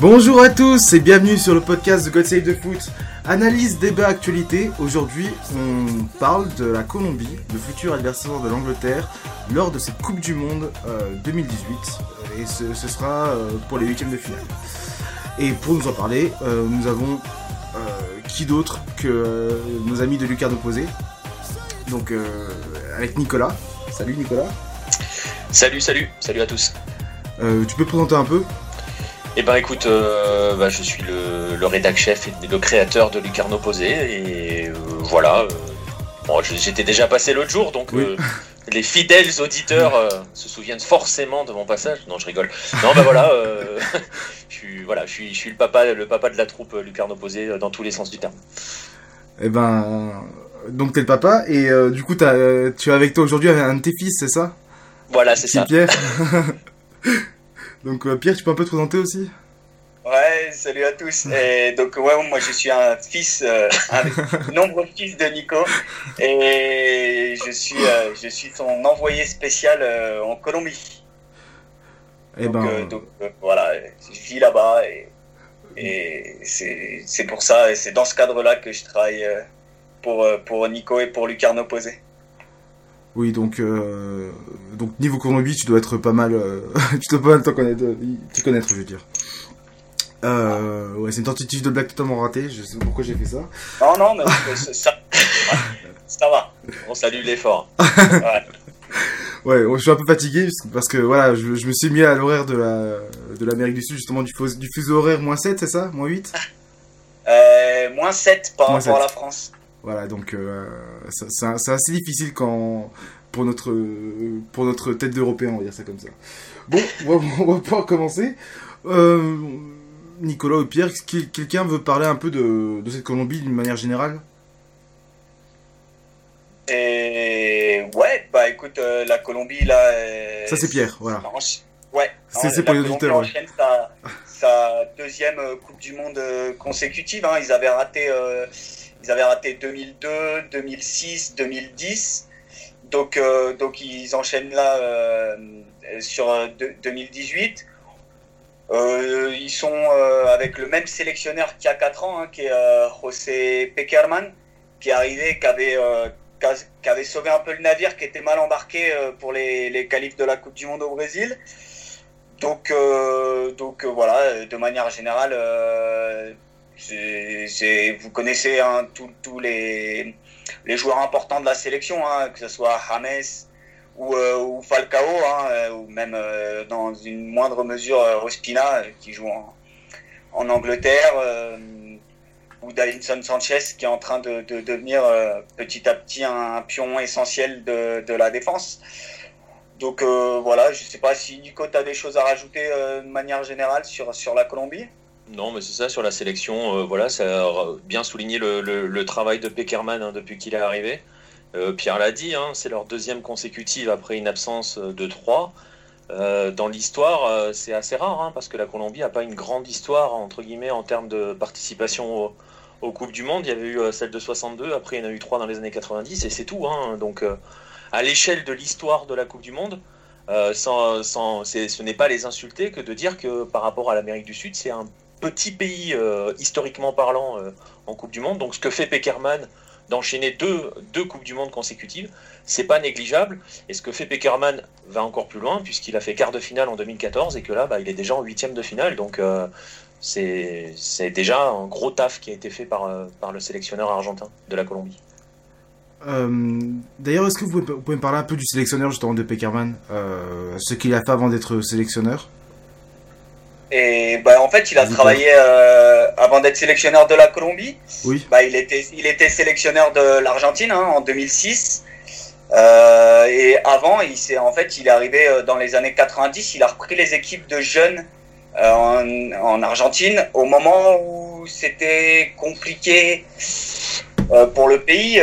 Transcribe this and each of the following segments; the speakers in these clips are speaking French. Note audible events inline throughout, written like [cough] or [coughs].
Bonjour à tous et bienvenue sur le podcast de God Save the Foot. Analyse, débat, actualité. Aujourd'hui, on parle de la Colombie, le futur adversaire de l'Angleterre, lors de cette Coupe du Monde 2018. Et ce, sera euh, pour les huitièmes de finale. Et pour nous en parler, euh, nous avons euh, qui d'autre que nos amis de Lucarne Opposé. Donc avec Nicolas. Salut Nicolas. Salut, salut, salut à tous. tu peux te présenter un peu? Eh ben écoute, euh, bah, je suis le, le rédac chef et le créateur de Lucarne Opposé et euh, voilà. Euh, j'étais déjà passé l'autre jour, donc les fidèles auditeurs se souviennent forcément de mon passage. Non, je rigole. Non, ben voilà, [laughs] je suis voilà, je suis, je suis le papa, le papa de la troupe Lucarne Opposé dans tous les sens du terme. Eh ben, donc t'es le papa et du coup as, tu es avec toi aujourd'hui un de tes fils, c'est ça? Voilà, c'est ça. Pierre. [laughs] Donc euh, Pierre, tu peux un peu te présenter aussi? Ouais, salut à tous. Et donc ouais, moi je suis un fils, euh, un [laughs] nombreux fils de Nico, et je suis, euh, je suis son envoyé spécial en Colombie. Et eh donc, ben... donc voilà, je vis là-bas et, et c'est pour ça, et c'est dans ce cadre-là que je travaille pour, pour Nico et pour Lucarno Posé. Oui, donc, euh, donc niveau Colombie, tu dois être pas mal, euh, [laughs] tu dois pas mal te connaître, connaître, je veux dire. Euh, ouais, c'est une tentative de blague totalement ratée. Je sais pas pourquoi j'ai fait ça. Non, non, mais [laughs] ça, [laughs] ça va. On salue l'effort. ouais. ouais, je suis un peu fatigué parce que voilà, je, me suis mis à l'horaire de la de l'Amérique du Sud justement du, du fuseau horaire moins 7, c'est ça? Moins 8 euh, Moins 7 par rapport à la France. Voilà, donc euh, c'est assez difficile quand, pour, notre, pour notre tête d'Européen, on va dire ça comme ça. Bon, on va, [laughs] pouvoir commencer. Euh, Nicolas ou Pierre, quelqu'un veut parler un peu de, de cette Colombie d'une manière générale? Et ouais, bah écoute, euh, la Colombie là. ça c'est Pierre, voilà. Ouais. C'est pour les auditeurs. Sa, sa, deuxième Coupe du Monde consécutive. Hein. Ils avaient raté ils avaient raté 2002, 2006, 2010. Donc, euh, donc ils enchaînent là euh, sur 2018. Euh, ils sont avec le même sélectionneur qu'il y a 4 ans, hein, qui est José Peckerman, qui est arrivé, qui avait, avait sauvé un peu le navire, qui était mal embarqué pour les, les de la Coupe du Monde au Brésil. Donc, donc voilà, de manière générale, vous connaissez hein, tous les, joueurs importants de la sélection, hein, que ce soit James ou, euh, Falcao, hein, euh, ou même euh, dans une moindre mesure Ospina qui joue en, Angleterre, ou Davinson Sanchez qui est en train de, de devenir petit à petit un, pion essentiel de, de la défense. Donc voilà, je ne sais pas si Nico, tu as des choses à rajouter de manière générale sur, sur la Colombie? Non, mais c'est ça sur la sélection. Euh, voilà, ça a bien souligné le, travail de Peckerman hein, depuis qu'il est arrivé. Euh, Pierre l'a dit, hein, c'est leur deuxième consécutive après une absence de trois. Euh, dans l'histoire, c'est assez rare hein, parce que la Colombie n'a pas une grande histoire entre guillemets en termes de participation aux Coupes du Monde. Il y avait eu celle de 62, après il y en a eu trois dans les années 90 et c'est tout. Donc à l'échelle de l'histoire de la Coupe du Monde, ce n'est pas les insulter que de dire que par rapport à l'Amérique du Sud, c'est un petit pays euh, historiquement parlant euh, en Coupe du Monde. Donc ce que fait Peckerman d'enchaîner deux, deux Coupes du Monde consécutives, c'est pas négligeable. Et ce que fait Peckerman va encore plus loin, puisqu'il a fait quart de finale en 2014 et que là, bah, il est déjà en huitième de finale. Donc euh, c'est déjà un gros taf qui a été fait par, par le sélectionneur argentin de la Colombie. D'ailleurs, est-ce que vous pouvez, me parler un peu du sélectionneur justement de Peckerman, ce qu'il a fait avant d'être sélectionneur? Et bah, en fait, il a travaillé euh, avant d'être sélectionneur de la Colombie. Oui. Bah, il était, il était sélectionneur de l'Argentine hein, en 2006. Euh, et avant, il s'est, en fait, il est arrivé euh, dans les années 90. Il a repris les équipes de jeunes euh, en, en, Argentine au moment où c'était compliqué pour le pays.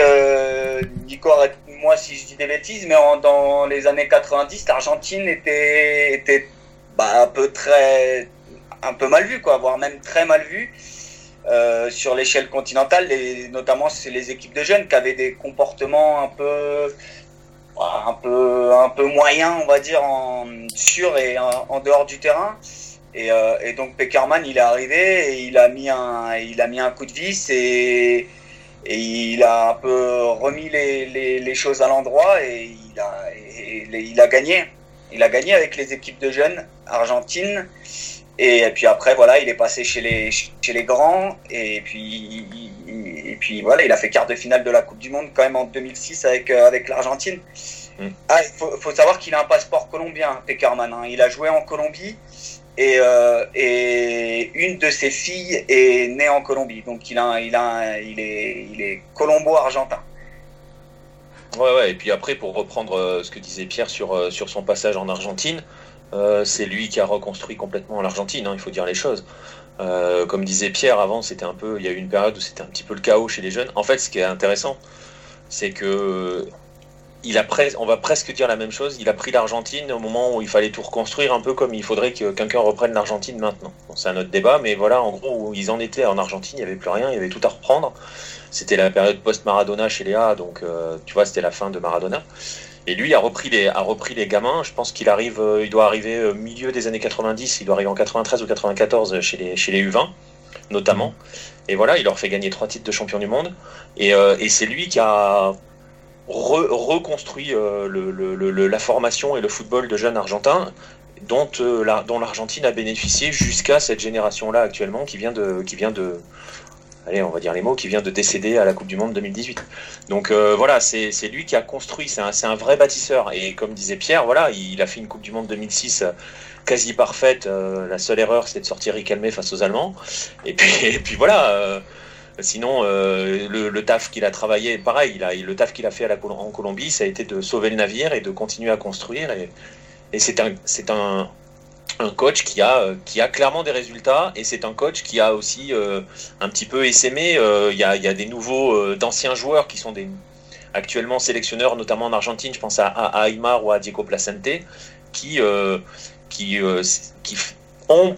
Nico, arrête-moi si je dis des bêtises, mais en, dans les années 90, l'Argentine était, était bah, un peu très un peu mal vu, quoi, voire même très mal vu. Euh, sur l'échelle continentale, et notamment c'est les équipes de jeunes qui avaient des comportements un peu, un peu, un peu moyens, on va dire, en, sur et en, dehors du terrain. Et, et, donc Peckerman, il est arrivé et il a mis un, il a mis un coup de vis et, et il a un peu remis les, les, les choses à l'endroit et il a, il a gagné. Il a gagné avec les équipes de jeunes argentines. Et puis après, voilà, il est passé chez les, chez les grands. Et puis, et puis voilà, il a fait quart de finale de la Coupe du Monde quand même en 2006 avec, euh, avec l'Argentine. Mm. Ah, il faut, faut, savoir qu'il a un passeport colombien, Peckerman. Hein. Il a joué en Colombie et, euh, et une de ses filles est née en Colombie. Donc il, a, il, a, il est, il est colombo-argentin. Ouais, ouais, et puis après, pour reprendre euh, ce que disait Pierre sur, sur son passage en Argentine, euh, c'est lui qui a reconstruit complètement l'Argentine, hein, il faut dire les choses. comme disait Pierre avant, c'était un peu, il y a eu une période où c'était un petit peu le chaos chez les jeunes. En fait, ce qui est intéressant, c'est que on va presque dire la même chose. Il a pris l'Argentine au moment où il fallait tout reconstruire, un peu comme il faudrait que quelqu'un reprenne l'Argentine maintenant. c'est un autre débat, mais voilà, en gros, où ils en étaient en Argentine, il n'y avait plus rien, il y avait tout à reprendre. C'était la période post-Maradona chez Léa, donc euh, tu vois, c'était la fin de Maradona. Et lui a repris les, a repris les gamins. Je pense qu'il arrive, euh, il doit arriver au milieu des années 90, il doit arriver en 93 ou 94 chez les, chez les U20, notamment. Et voilà, il leur fait gagner trois titres de champion du monde. Et, euh, c'est lui qui a reconstruit la formation et le football de jeunes argentins dont, dont l'Argentine a bénéficié jusqu'à cette génération-là actuellement qui vient de, qui vient de, allez, on va dire les mots, qui vient de décéder à la Coupe du Monde 2018. Donc euh, voilà, c'est lui qui a construit, c'est un, vrai bâtisseur. Et comme disait Pierre, voilà, il a fait une Coupe du Monde 2006 euh, quasi parfaite. Euh, la seule erreur, c'était de sortir Ricalmé face aux Allemands. Et puis, [laughs] voilà. Sinon, le, taf qu'il a travaillé, pareil, il a, le taf qu'il a fait en Colombie, ça a été de sauver le navire et de continuer à construire. Et, et c'est un, un coach qui a, euh, qui a clairement des résultats et c'est un coach qui a aussi euh, un petit peu essaimé. Euh, il y, a, y, a, des nouveaux, d'anciens joueurs qui sont des, actuellement sélectionneurs, notamment en Argentine, je pense à, à, Aymar ou à Diego Placente, qui, qui, qui ont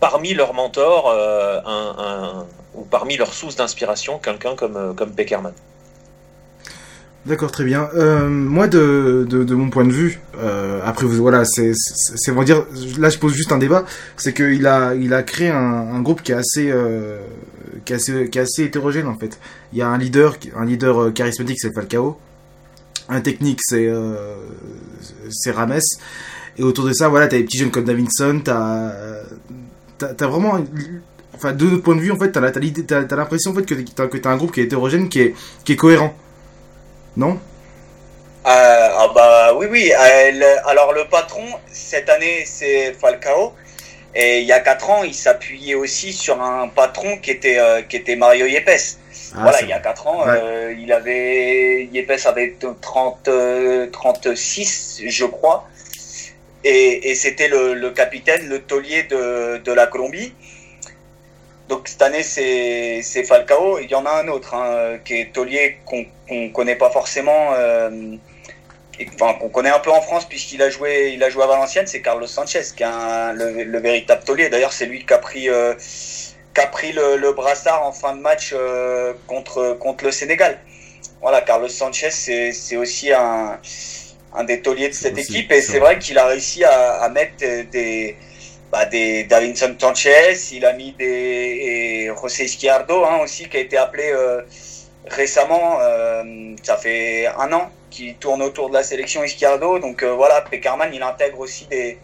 parmi leurs mentors un, ou parmi leurs sources d'inspiration quelqu'un comme, comme. D'accord, très bien. Euh, moi, de, de, mon point de vue, euh, après, voilà, c'est, c'est, dire, là, je pose juste un débat, c'est qu'il a, il a créé un, groupe qui est assez, euh, qui est assez, qui est assez hétérogène en fait. Il y a un leader, un leader charismatique, c'est Falcao. Un technique, c'est, c'est Rames. Et autour de ça, voilà, t'as des petits jeunes comme Davidson, t'as, t'as, vraiment, enfin, de notre point de vue, en fait, t'as l'impression en fait que t'as, que t'as un groupe qui est hétérogène, qui est, qui est cohérent non? Euh, ah bah oui oui. Euh, alors le patron cette année c'est Falcao et il y a 4 ans il s'appuyait aussi sur un patron qui était euh, qui était Mario Yepes. Ah, voilà, il y a 4 ans, il avait Yepes avait 30 36 je crois. Et, et c'était le, le, capitaine, le taulier de, de la Colombie. Donc cette année c'est Falcao. Il y en a un autre hein, qui est taulier qu'on qu'on connaît pas forcément, euh, enfin qu'on connaît un peu en France puisqu'il a joué, il a joué à Valenciennes, c'est Carlos Sanchez qui est le, véritable taulier. D'ailleurs, c'est lui qui a pris, euh, qui a pris le, brassard en fin de match euh, contre contre le Sénégal. Voilà, Carlos Sanchez, c'est aussi un, un des tauliers de cette équipe et c'est vrai qu'il a réussi à, mettre des bah, des Davinson Sanchez, il a mis des et José Izquierdo hein, aussi qui a été appelé récemment, euh, ça fait un an qu'il tourne autour de la sélection Iscardo. Donc euh, voilà, Peckerman, il intègre aussi des,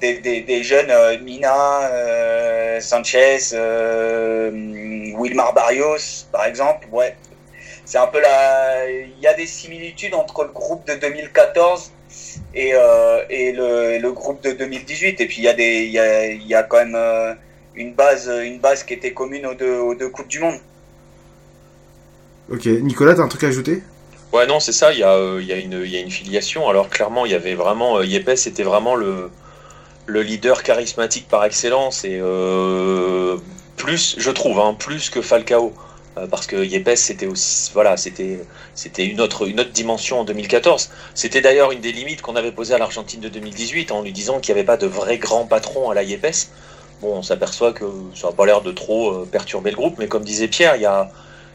des, des, jeunes euh, Mina, Sanchez, Wilmar Barrios, par exemple. Ouais, c'est un peu la. Il y a des similitudes entre le groupe de 2014 et, et le, le, groupe de 2018. Et puis il y a des, il y a, il y a quand même une base, une base qui était commune aux deux, aux deux coupes du monde. Ok, Nicolas, t'as un truc à ajouter? Ouais, non, c'est ça, il y, a, euh, il, y a une, il y, a, une filiation. Alors clairement, il y avait vraiment, euh, Yepes était vraiment le, le leader charismatique par excellence et euh, plus, je trouve, hein, plus que Falcao. Euh, parce que Yepes c'était aussi voilà c'était c'était une autre une autre dimension en 2014 c'était d'ailleurs une des limites qu'on avait posées à l'Argentine de 2018 en lui disant qu'il n'y avait pas de vrai grand patron à la Yepes bon on s'aperçoit que ça n'a pas l'air de trop perturber le groupe mais comme disait Pierre il y a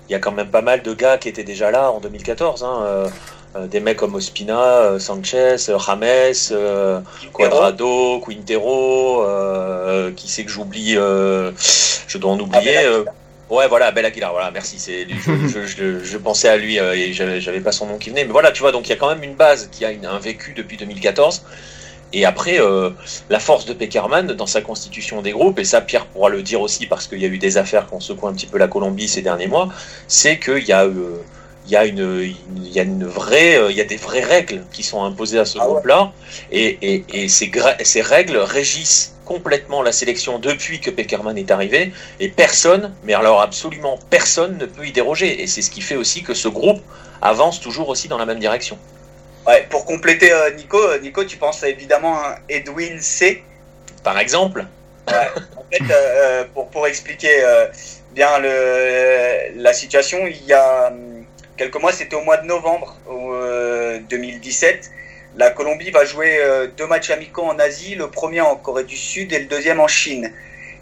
il y a quand même pas mal de gars qui étaient déjà là en 2014. Hein. Euh, des mecs comme Ospina, Sanchez, James, Quadrado, Quintero, qui c'est que j'oublie, je dois en oublier. Ouais, voilà, Bel Aguilar, voilà, merci. C'est, [laughs] je, pensais à lui et j'avais, pas son nom qui venait. Mais voilà, tu vois, donc il y a quand même une base qui a un vécu depuis 2014 et après, euh, la force de Peckerman dans sa constitution des groupes, et ça Pierre pourra le dire aussi parce qu'il y a eu des affaires qui ont secoué un petit peu la Colombie ces derniers mois, c'est qu'il y a, euh, il y a une, il y a une vraie, euh, il y a des vraies règles qui sont imposées à ce ah groupe-là, et, et, et ces, ces, règles régissent complètement la sélection depuis que Peckerman est arrivé, et personne, mais alors absolument personne ne peut y déroger, et c'est ce qui fait aussi que ce groupe avance toujours aussi dans la même direction. Pour compléter euh, Nico, euh, Nico, tu penses évidemment à Edwin C. Par exemple. En fait, euh, pour, pour expliquer bien le, la situation, il y a hum, quelques mois, c'était au mois de novembre 2017. La Colombie va jouer deux matchs amicaux en Asie, le premier en Corée du Sud et le deuxième en Chine.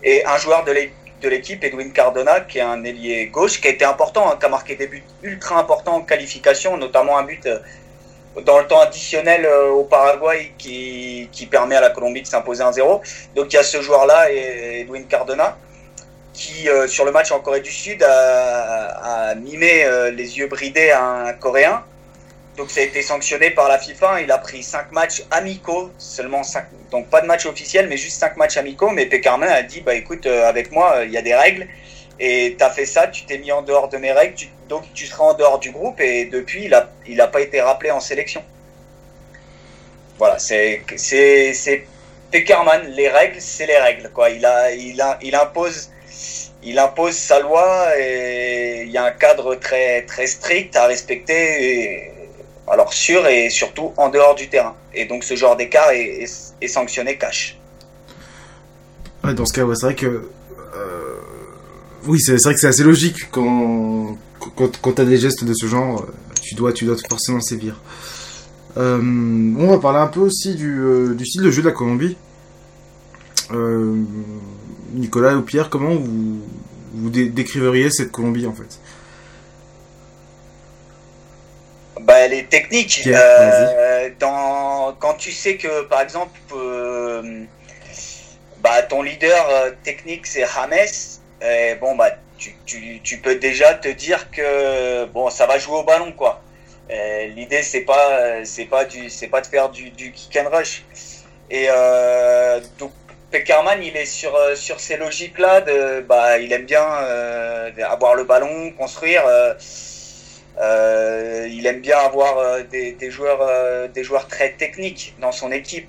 Et un joueur de l'équipe, Edwin Cardona, qui est un ailier gauche, qui a été important, hein, qui a marqué des buts ultra importants en qualification, notamment un but dans le temps additionnel euh, au Paraguay qui, qui, permet à la Colombie de s'imposer 1-0. Donc il y a ce joueur-là, Edwin Cardona, qui euh, sur le match en Corée du Sud a, mimé euh, les yeux bridés à un Coréen. Donc ça a été sanctionné par la FIFA. Il a pris 5 matchs amicaux, seulement 5, donc pas de match officiel, mais juste 5 matchs amicaux. Mais Pécarmin a dit, bah écoute, avec moi, il y a des règles. Et tu as fait ça, tu t'es mis en dehors de mes règles, donc tu seras en dehors du groupe et depuis, il n'a il a pas été rappelé en sélection. Voilà, c'est Peckerman, les règles, c'est les règles. Quoi. Il, a, il, a, il, impose, il impose sa loi et il y a un cadre très, très strict à respecter, alors sûr et surtout en dehors du terrain. Et donc ce genre d'écart est, sanctionné cash. dans ce cas, c'est vrai que oui, c'est vrai que c'est assez logique quand, quand, quand tu as des gestes de ce genre, tu dois, tu dois forcément sévir. Euh, on va parler un peu aussi du, euh, du, style de jeu de la Colombie. Euh, Nicolas ou Pierre, comment vous, vous décriveriez cette Colombie en fait? Bah, Elle est technique. dans, quand tu sais que par exemple bah, ton leader technique c'est James, et bon, bah, tu, tu, tu, peux déjà te dire que bon, ça va jouer au ballon, quoi. L'idée, c'est pas, c'est pas du, c'est pas de faire du, du kick and rush. Et euh, donc, Peckerman, il est sur, sur ces logiques-là. Bah, il aime bien euh, avoir le ballon, construire. Euh, euh il aime bien avoir euh, des, joueurs, euh, des joueurs très techniques dans son équipe.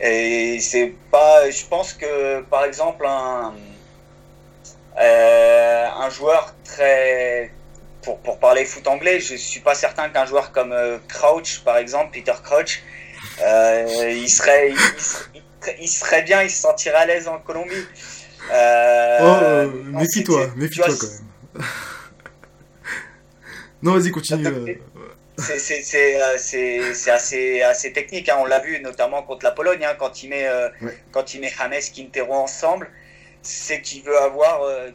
Et c'est pas, je pense que par exemple un euh, un joueur très pour, pour, parler foot anglais, je suis pas certain qu'un joueur comme euh, Crouch, par exemple, Peter Crouch, euh, il, serait, serait, bien, il se sentirait à l'aise en Colombie. Euh, oh, méfie-toi, méfie-toi quand même. [laughs] non, vas-y, continue. C'est assez, assez technique, hein. on l'a vu notamment contre la Pologne, hein, quand, il met, quand il met James Quintero ensemble c'est qu'il veut avoir, euh,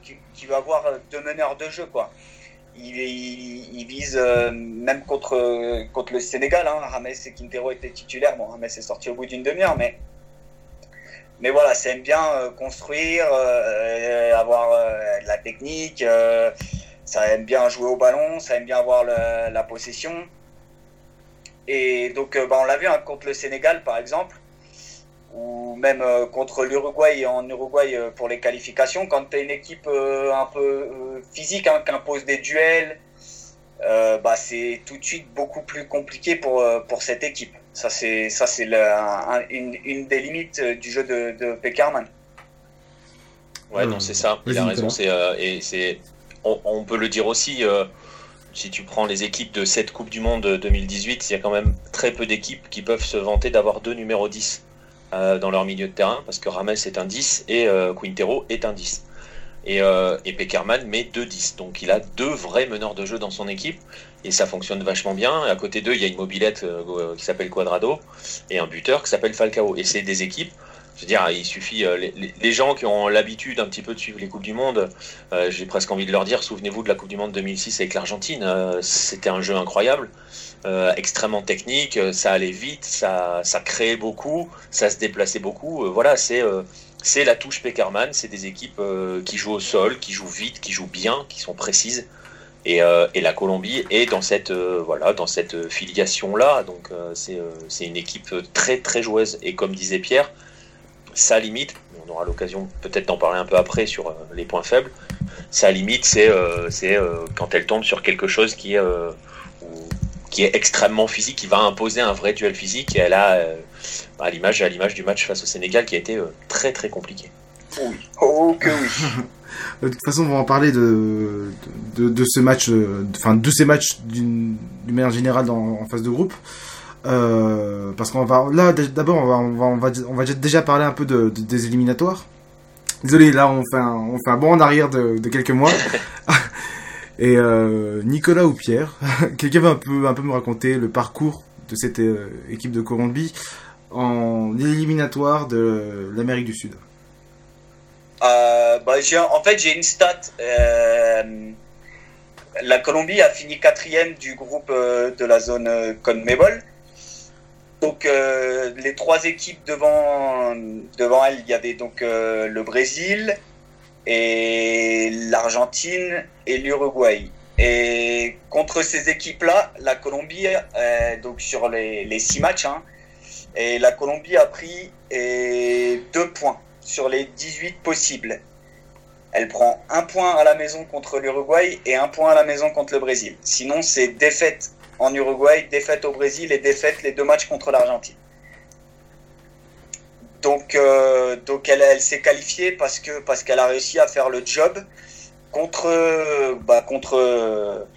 veut avoir euh, deux meneurs de jeu, quoi. Il, il, vise euh, même contre, contre le Sénégal. Hein, Rames et Quintero étaient titulaires. Bon, Rames est sorti au bout d'une demi-heure, mais, mais voilà, ça aime bien construire, avoir de la technique, ça aime bien jouer au ballon, ça aime bien avoir la possession. Et donc, bah, on l'a vu hein, contre le Sénégal, par exemple ou même euh, contre l'Uruguay en Uruguay euh, pour les qualifications, quand tu as une équipe euh, un peu physique hein, qui impose des duels, bah, c'est tout de suite beaucoup plus compliqué pour cette équipe. Ça, c'est, ça, c'est une, une, des limites du jeu de, de Peckerman. Ouais, non, c'est ça. Il a raison. C'est, et c'est, on, on, peut le dire aussi. si tu prends les équipes de cette Coupe du Monde 2018, il y a quand même très peu d'équipes qui peuvent se vanter d'avoir deux numéros 10. Euh, dans leur milieu de terrain, parce que Rames est un 10 et euh, Quintero est un 10. Et, euh, et Peckerman met deux 10. Donc il a deux vrais meneurs de jeu dans son équipe et ça fonctionne vachement bien. À côté d'eux, il y a une mobilette qui s'appelle Quadrado et un buteur qui s'appelle Falcao. Et c'est des équipes je veux dire, il suffit, les, gens qui ont l'habitude un petit peu de suivre les Coupes du Monde, j'ai presque envie de leur dire, souvenez-vous de la Coupe du Monde 2006 avec l'Argentine, c'était un jeu incroyable. extrêmement technique, ça allait vite, ça, ça créait beaucoup, ça se déplaçait beaucoup. voilà, c'est c'est la touche Peckerman, c'est des équipes qui jouent au sol, qui jouent vite, qui jouent bien, qui sont précises. Euh, et, la Colombie est dans cette, euh, voilà, dans cette filiation-là. Donc euh, c'est une équipe très très joueuse. Et comme disait Pierre, sa limite, on aura l'occasion peut-être d'en parler un peu après sur les points faibles, sa limite c'est c'est quand elle tombe sur quelque chose qui est, qui est extrêmement physique, qui va imposer un vrai duel physique. Et elle a, à l'image du match face au Sénégal, qui a été très très compliqué. Oui. Oh que oui. [laughs] de toute façon, on va en parler de, de, ce match, euh, enfin de ces matchs d'une manière générale dans, en phase de groupe. Euh, parce qu'on va là d'abord on va, on va, on va on va déjà parler un peu de, des éliminatoires. Désolé, là on fait un, on fait un bond en arrière de, quelques mois. [laughs] Et euh, Nicolas ou Pierre, [laughs] quelqu'un va un peu un peu me raconter le parcours de cette équipe de Colombie en éliminatoire de l'Amérique du Sud? Euh, bah, en fait, j'ai une stat. Euh, la Colombie a fini quatrième du groupe euh, de la zone CONMEBOL. Donc les trois équipes devant, devant elle, il y avait donc le Brésil et l'Argentine et l'Uruguay. Et contre ces équipes-là, la Colombie, donc sur les, six matchs, hein, et la Colombie a pris deux points sur les 18 possibles. Elle prend un point à la maison contre l'Uruguay et un point à la maison contre le Brésil. Sinon, c'est défaite en Uruguay, défaite au Brésil et défaite les deux matchs contre l'Argentine. Donc, euh, donc elle, s'est qualifiée parce que parce qu'elle a réussi à faire le job contre bah, contre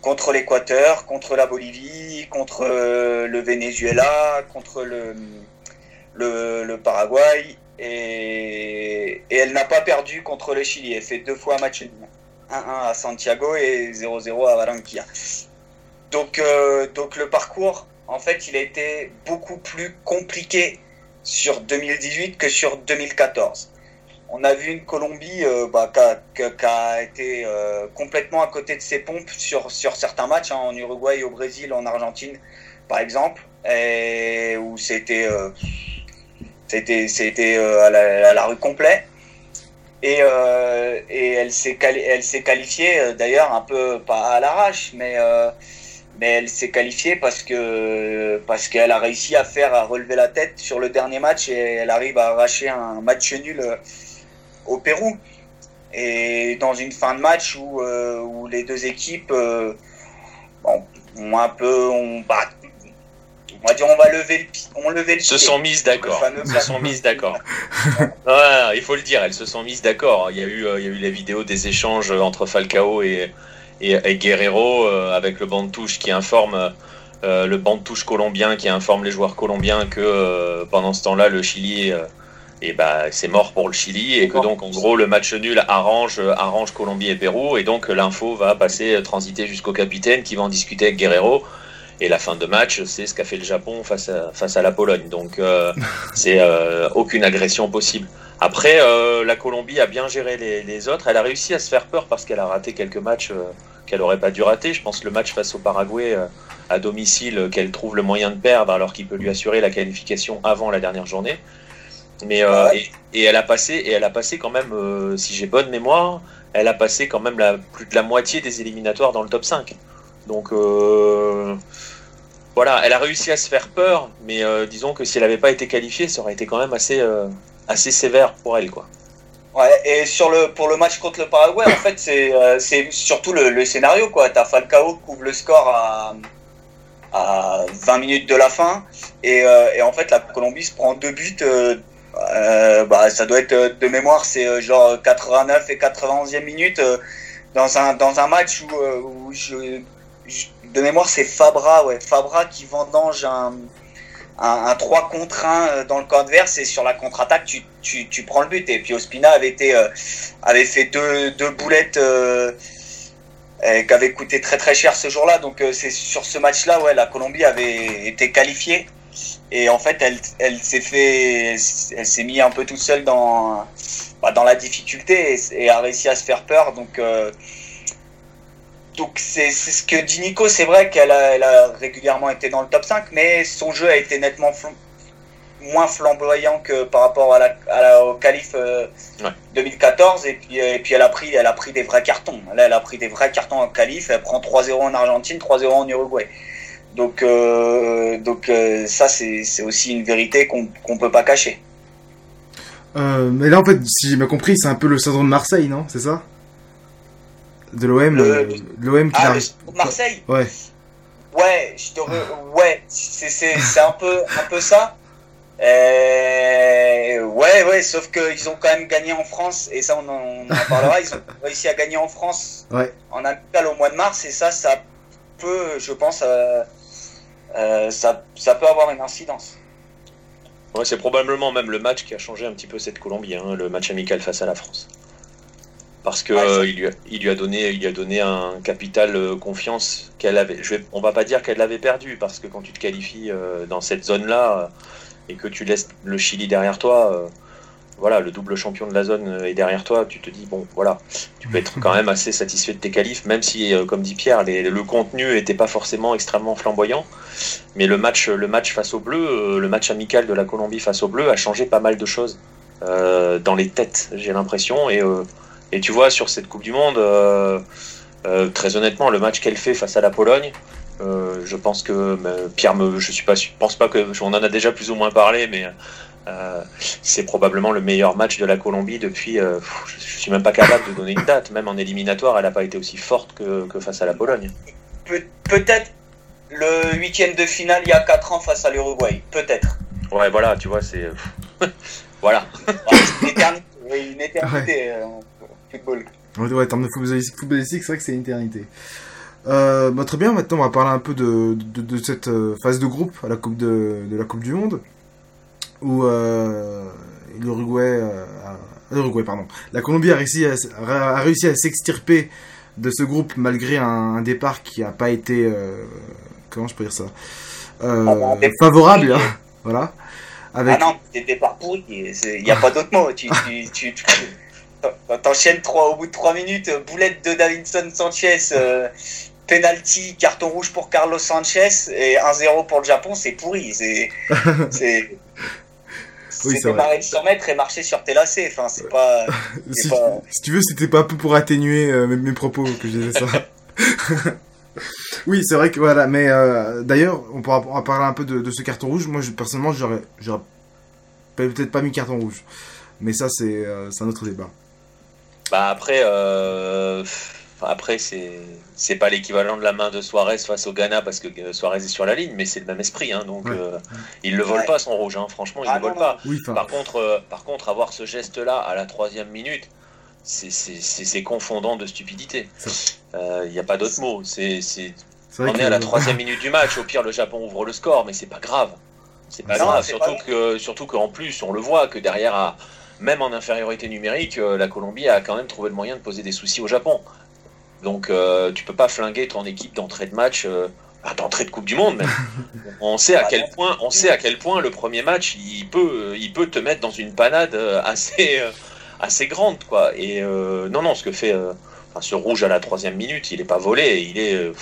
contre l'Équateur, contre la Bolivie, contre le Venezuela, contre le, le Paraguay et, elle n'a pas perdu contre le Chili. Elle fait deux fois match 1-1 à Santiago et 0-0 à Barranquilla. Donc, euh, donc le parcours, en fait, il a été beaucoup plus compliqué sur 2018 que sur 2014. On a vu une Colombie euh, bah, qui, a, été euh, complètement à côté de ses pompes sur, sur certains matchs, hein, en Uruguay, au Brésil, en Argentine, par exemple, et où c'était c'était c'était euh, à, la, rue complet. Et, euh, et elle s'est elle s'est qualifiée euh, d'ailleurs un peu pas à l'arrache, mais mais elle s'est qualifiée parce que parce qu'elle a réussi à faire à relever la tête sur le dernier match et elle arrive à arracher un match nul au Pérou et dans une fin de match où, où les deux équipes ont un peu ont, bah, on va dire on va lever le, on lever le se sont mises d'accord. se sont mises d'accord. [laughs] Il faut le dire elles se sont mises d'accord. Il y a eu euh, il y a eu les vidéos des échanges entre Falcao et et, Guerrero euh, avec le banc de touche qui informe euh, le banc de touche colombien qui informe les joueurs colombiens que pendant ce temps-là le Chili et bah c'est mort pour le Chili et que donc en gros le match nul arrange arrange Colombie et Pérou et donc l'info va passer transiter jusqu'au capitaine qui va en discuter avec Guerrero et la fin de match, c'est ce qu'a fait le Japon face à, face à la Pologne. Donc, euh, [laughs] c'est euh, aucune agression possible. Après, euh, la Colombie a bien géré les, autres. Elle a réussi à se faire peur parce qu'elle a raté quelques matchs qu'elle n'aurait pas dû rater. Je pense le match face au Paraguay à domicile qu'elle trouve le moyen de perdre alors qu'il peut lui assurer la qualification avant la dernière journée. Mais et, elle a passé et elle a passé quand même, si j'ai bonne mémoire, elle a passé quand même la, plus de la moitié des éliminatoires dans le top 5. Donc voilà, elle a réussi à se faire peur, mais euh, disons que si elle n'avait pas été qualifiée, ça aurait été quand même assez, euh, assez sévère pour elle, quoi. Ouais, et sur le, pour le match contre le Paraguay, en fait, c'est euh, surtout le, scénario, quoi. T'as Falcao qui ouvre le score à, à 20 minutes de la fin, et, en fait, la Colombie se prend deux buts. bah, ça doit être de mémoire, c'est genre 89 et 91e minute dans un match où, où de mémoire, c'est Fabra, ouais. Fabra qui vendange un, un, 3 contre 1 euh, dans le camp adverse et sur la contre-attaque, tu, tu, tu, prends le but. Et puis Ospina avait, été, euh, avait fait deux, deux boulettes euh, qui avaient coûté très très cher ce jour-là. Donc c'est sur ce match-là, ouais, la Colombie avait été qualifiée. Et en fait, elle, elle s'est fait, elle s'est mise un peu toute seule dans, bah, dans la difficulté et, a réussi à se faire peur. Donc, euh, donc c'est ce que dit Nico. C'est vrai qu'elle a, elle a, régulièrement été dans le top 5, mais son jeu a été nettement moins flamboyant que par rapport à la, au qualif 2014 euh, et puis, et puis elle a pris elle a pris des vrais cartons. Là elle a pris des vrais cartons en qualif. Elle prend 3-0 en Argentine 3-0 en Uruguay. Donc, euh, donc euh, ça, c'est aussi une vérité qu'on ne peut pas cacher. Euh, mais là, en fait, si j'ai bien compris, c'est un peu le syndrome de Marseille, non? C'est ça? De l'OM L'OM qui ah, le Marseille Ouais. Ouais, je te ouais c'est un peu, un peu ça. ouais, ouais, sauf qu'ils ont quand même gagné en France, et ça, on en, parlera. Ils ont [laughs] réussi à gagner en France ouais. en amical au mois de mars, et ça, ça peut, je pense, euh, ça, ça, peut avoir une incidence. Ouais, c'est probablement même le match qui a changé un petit peu cette Colombie, hein, le match amical face à la France. Parce que euh, il, lui a, il, lui a, donné, il lui a donné un capital euh, confiance qu'elle avait. Je vais, on va pas dire qu'elle l'avait perdu, parce que quand tu te qualifies dans cette zone-là et que tu laisses le Chili derrière toi, voilà, le double champion de la zone euh, est derrière toi, tu te dis, bon, voilà, tu peux être quand même assez satisfait de tes qualifs, même si, euh, comme dit Pierre, le contenu n'était pas forcément extrêmement flamboyant. Mais le match, le match face au bleu, euh, le match amical de la Colombie face au bleu a changé pas mal de choses dans les têtes, j'ai l'impression. Et, et tu vois, sur cette Coupe du Monde, très honnêtement, le match qu'elle fait face à la Pologne, je pense que Pierre, me, je suis pas, pense pas que, on en a déjà plus ou moins parlé, mais euh, c'est probablement le meilleur match de la Colombie depuis. Euh, je, ne suis même pas capable de donner une date. Même en éliminatoire, elle n'a pas été aussi forte que, face à la Pologne. peut-être le huitième de finale il y a 4 ans face à l'Uruguay. Peut-être. Ouais, voilà, tu vois, c'est. [laughs] voilà. une éternité, une éternité euh, football. Ouais, en termes de footballistique, c'est vrai que c'est une éternité. Bah, très bien, maintenant on va parler un peu de, de, cette phase de groupe à la Coupe de, de la Coupe du Monde où euh, l'Uruguay, euh, l'Uruguay, pardon, la Colombie a réussi à, a réussi à s'extirper de ce groupe malgré un, départ qui n'a pas été, euh, comment je peux dire ça, euh, ah, favorable, hein, voilà. Avec... Ah non, des départs pourris, il n'y a pas d'autre mot. Tu, tu, tu, t'enchaînes trois, au bout de 3 minutes, boulette de Davinson Sanchez, penalty, carton rouge pour Carlos Sanchez et 1-0 pour le Japon, c'est pourri. C'est, [laughs] oui, c'est démarrer de 100 mètres et marcher sur tes lacets. Enfin, c'est pas, si, si, tu veux, c'était pas un peu pour atténuer euh, mes, propos que je disais ça. [laughs] oui, c'est vrai que voilà, mais euh, d'ailleurs, on pourra, parler un peu de, ce carton rouge. Moi, je, personnellement, j'aurais, peut-être pas mis carton rouge, mais ça, c'est, euh, c'est un autre débat. Bah après. Après, c'est c'est pas l'équivalent de la main de Suarez face au Ghana parce que euh, Suarez est sur la ligne, mais c'est le même esprit. Hein, donc, euh, il le vole pas son rouge. Hein, franchement, il ne ah, le vole pas. par contre, euh, par contre, avoir ce geste-là à la troisième minute, c'est confondant de stupidité. Il n'y a pas d'autre mot. C'est on est à la troisième minute du match. Au pire, le Japon ouvre le score, mais c'est pas grave. C'est pas grave. Surtout que surtout qu'en plus, on le voit que derrière même en infériorité numérique, la Colombie a quand même trouvé le moyen de poser des soucis au Japon. Donc euh, tu peux pas flinguer ton équipe d'entrée de match, euh, d'entrée de Coupe du Monde même. [laughs] on sait à quel point, on sait à quel point le premier match, il peut, il peut te mettre dans une panade euh, assez, euh, assez grande quoi. Et non non, ce que fait, ce rouge à la troisième minute, il est pas volé, il est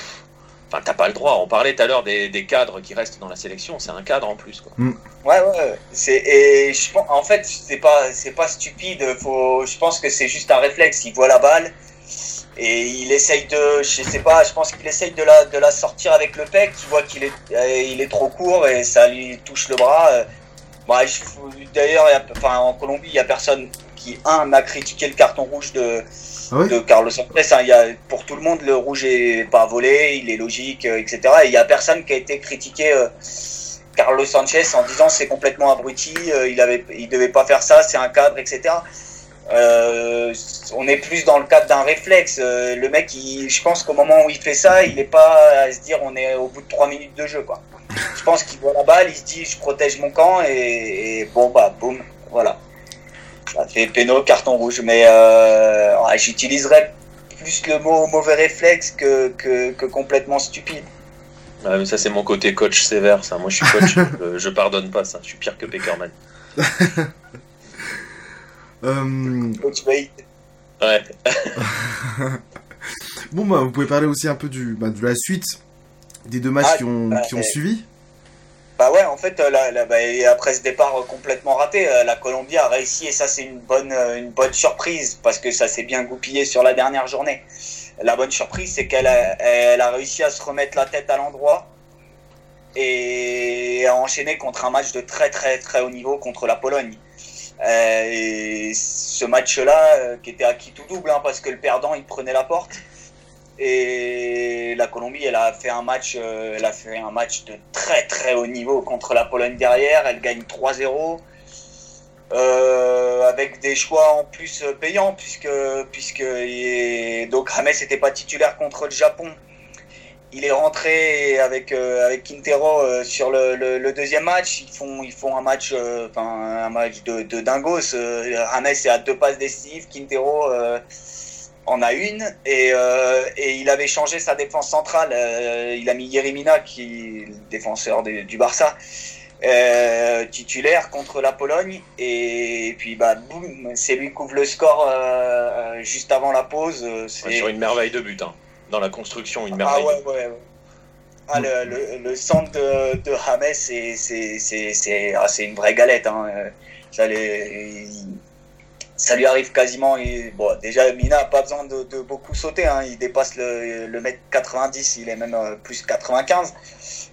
Enfin, t'as pas le droit. On parlait tout à l'heure des, des, cadres qui restent dans la sélection. C'est un cadre en plus, quoi. Mm. Ouais, ouais. C'est et je en fait, c'est pas, c'est pas stupide. Faut, je pense que c'est juste un réflexe. Il voit la balle, et il essaye de, je sais pas, je pense qu'il essaye de la, de la sortir avec le pec, il voit qu'il est, euh, il est trop court et ça lui touche le bras. Euh. D'ailleurs, enfin, en Colombie, il y a personne qui, un, n'a critiqué le carton rouge de, ah de Carlos Sanchez. Hein. il y a, pour tout le monde, le rouge est pas volé, il est logique, euh, etc. Et il y a personne qui a été critiqué Carlos Sanchez en disant c'est complètement abruti, il avait, il devait pas faire ça, c'est un cadre, etc. Euh, on est plus dans le cadre d'un réflexe. Euh, le mec, je pense qu'au moment où il fait ça, il n'est pas à se dire on est au bout de 3 minutes de jeu. Quoi. Je pense qu'il voit la balle, il se dit je protège mon camp et, bon, bah, boum, voilà. Ça fait péno, carton rouge. Mais euh, j'utiliserais plus le mot mauvais réflexe que, que, complètement stupide. Ah, ça, c'est mon côté coach sévère, ça. Moi, je suis coach, [laughs] je, pardonne pas ça. Je suis pire que Peckerman. [laughs] Euh, coach Ouais. [laughs] bon, bah, vous pouvez parler aussi un peu du, bah, de la suite des deux matchs ah, qui ont, bah, qui ont suivi. Bah ouais, en fait, euh, bah, après ce départ complètement raté, euh, la Colombie a réussi et ça c'est une bonne, surprise parce que ça s'est bien goupillé sur la dernière journée. La bonne surprise, c'est qu'elle a, réussi à se remettre la tête à l'endroit et à enchaîner contre un match de très très très haut niveau contre la Pologne. Euh, et ce match-là, euh, qui était acquis tout double, hein, parce que le perdant, il prenait la porte. Et la Colombie, elle a fait un match, euh, elle a fait un match de très très haut niveau contre la Pologne derrière. Elle gagne 3-0. Euh, avec des choix en plus payants puisque puisque donc James n'était pas titulaire contre le Japon. Il est rentré avec euh, avec Quintero sur le, deuxième match. Ils font ils font un match un match de, de dingos. James est à deux passes décisives, Quintero en a une et, et il avait changé sa défense centrale. il a mis Yerimina qui est le défenseur du Barça euh, titulaire contre la Pologne et puis bah boum, c'est lui qui ouvre le score euh, euh, juste avant la pause. sur une merveille de but, hein. dans la construction, une ah merveille. Ah ouais, ouais, Ah, le, le, centre de, de James, c'est c'est ah, une vraie galette. Hein. Ça, les, ça lui arrive quasiment. Bon, déjà, Mina n'a pas besoin de, beaucoup sauter. Hein. Il dépasse le, mètre 90, il est même plus 95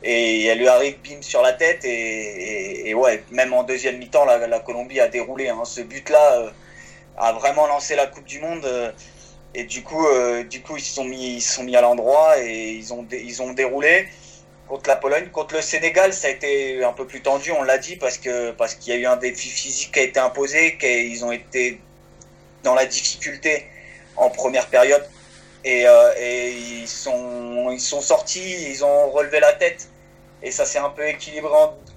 et elle lui arrive bim sur la tête et, ouais même en deuxième mi-temps la, Colombie a déroulé hein. ce but là euh, a vraiment lancé la Coupe du Monde euh, et du coup euh, du coup ils se sont mis ils sont mis à l'endroit et ils ont ils ont déroulé contre la Pologne contre le Sénégal ça a été un peu plus tendu on l'a dit parce que parce qu'il y a eu un défi physique qui a été imposé qu'ils ont été dans la difficulté en première période euh, et, ils, sont, ils sont sortis, ils ont relevé la tête. Et ça s'est un peu équilibré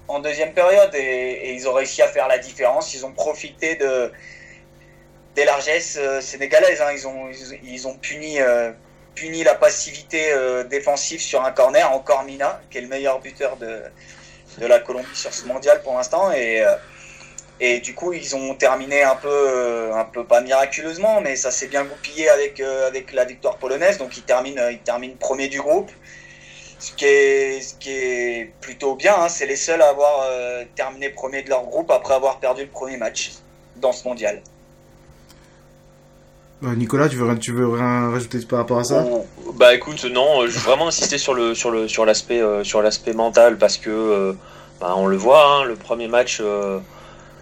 en, deuxième période. Et, ils ont réussi à faire la différence. Ils ont profité de, des largesses euh, sénégalaises. Hein. Ils, ont, ils, ont puni, euh, puni la passivité défensive sur un corner. Encore Mina, qui est le meilleur buteur de, de la Colombie sur ce mondial pour l'instant. Et et du coup, ils ont terminé un peu, euh, un peu pas miraculeusement, mais ça s'est bien goupillé avec, euh, avec la victoire polonaise. Donc, ils terminent, euh, ils terminent premier du groupe. Ce qui est, ce qui est plutôt bien, hein. c'est les seuls à avoir terminé premier de leur groupe après avoir perdu le premier match dans ce mondial. Nicolas, tu veux, rien rajouter par rapport à ça? Bah écoute, non, je veux vraiment insister sur le sur le sur l'aspect sur l'aspect mental parce que bah, on le voit, hein, le premier match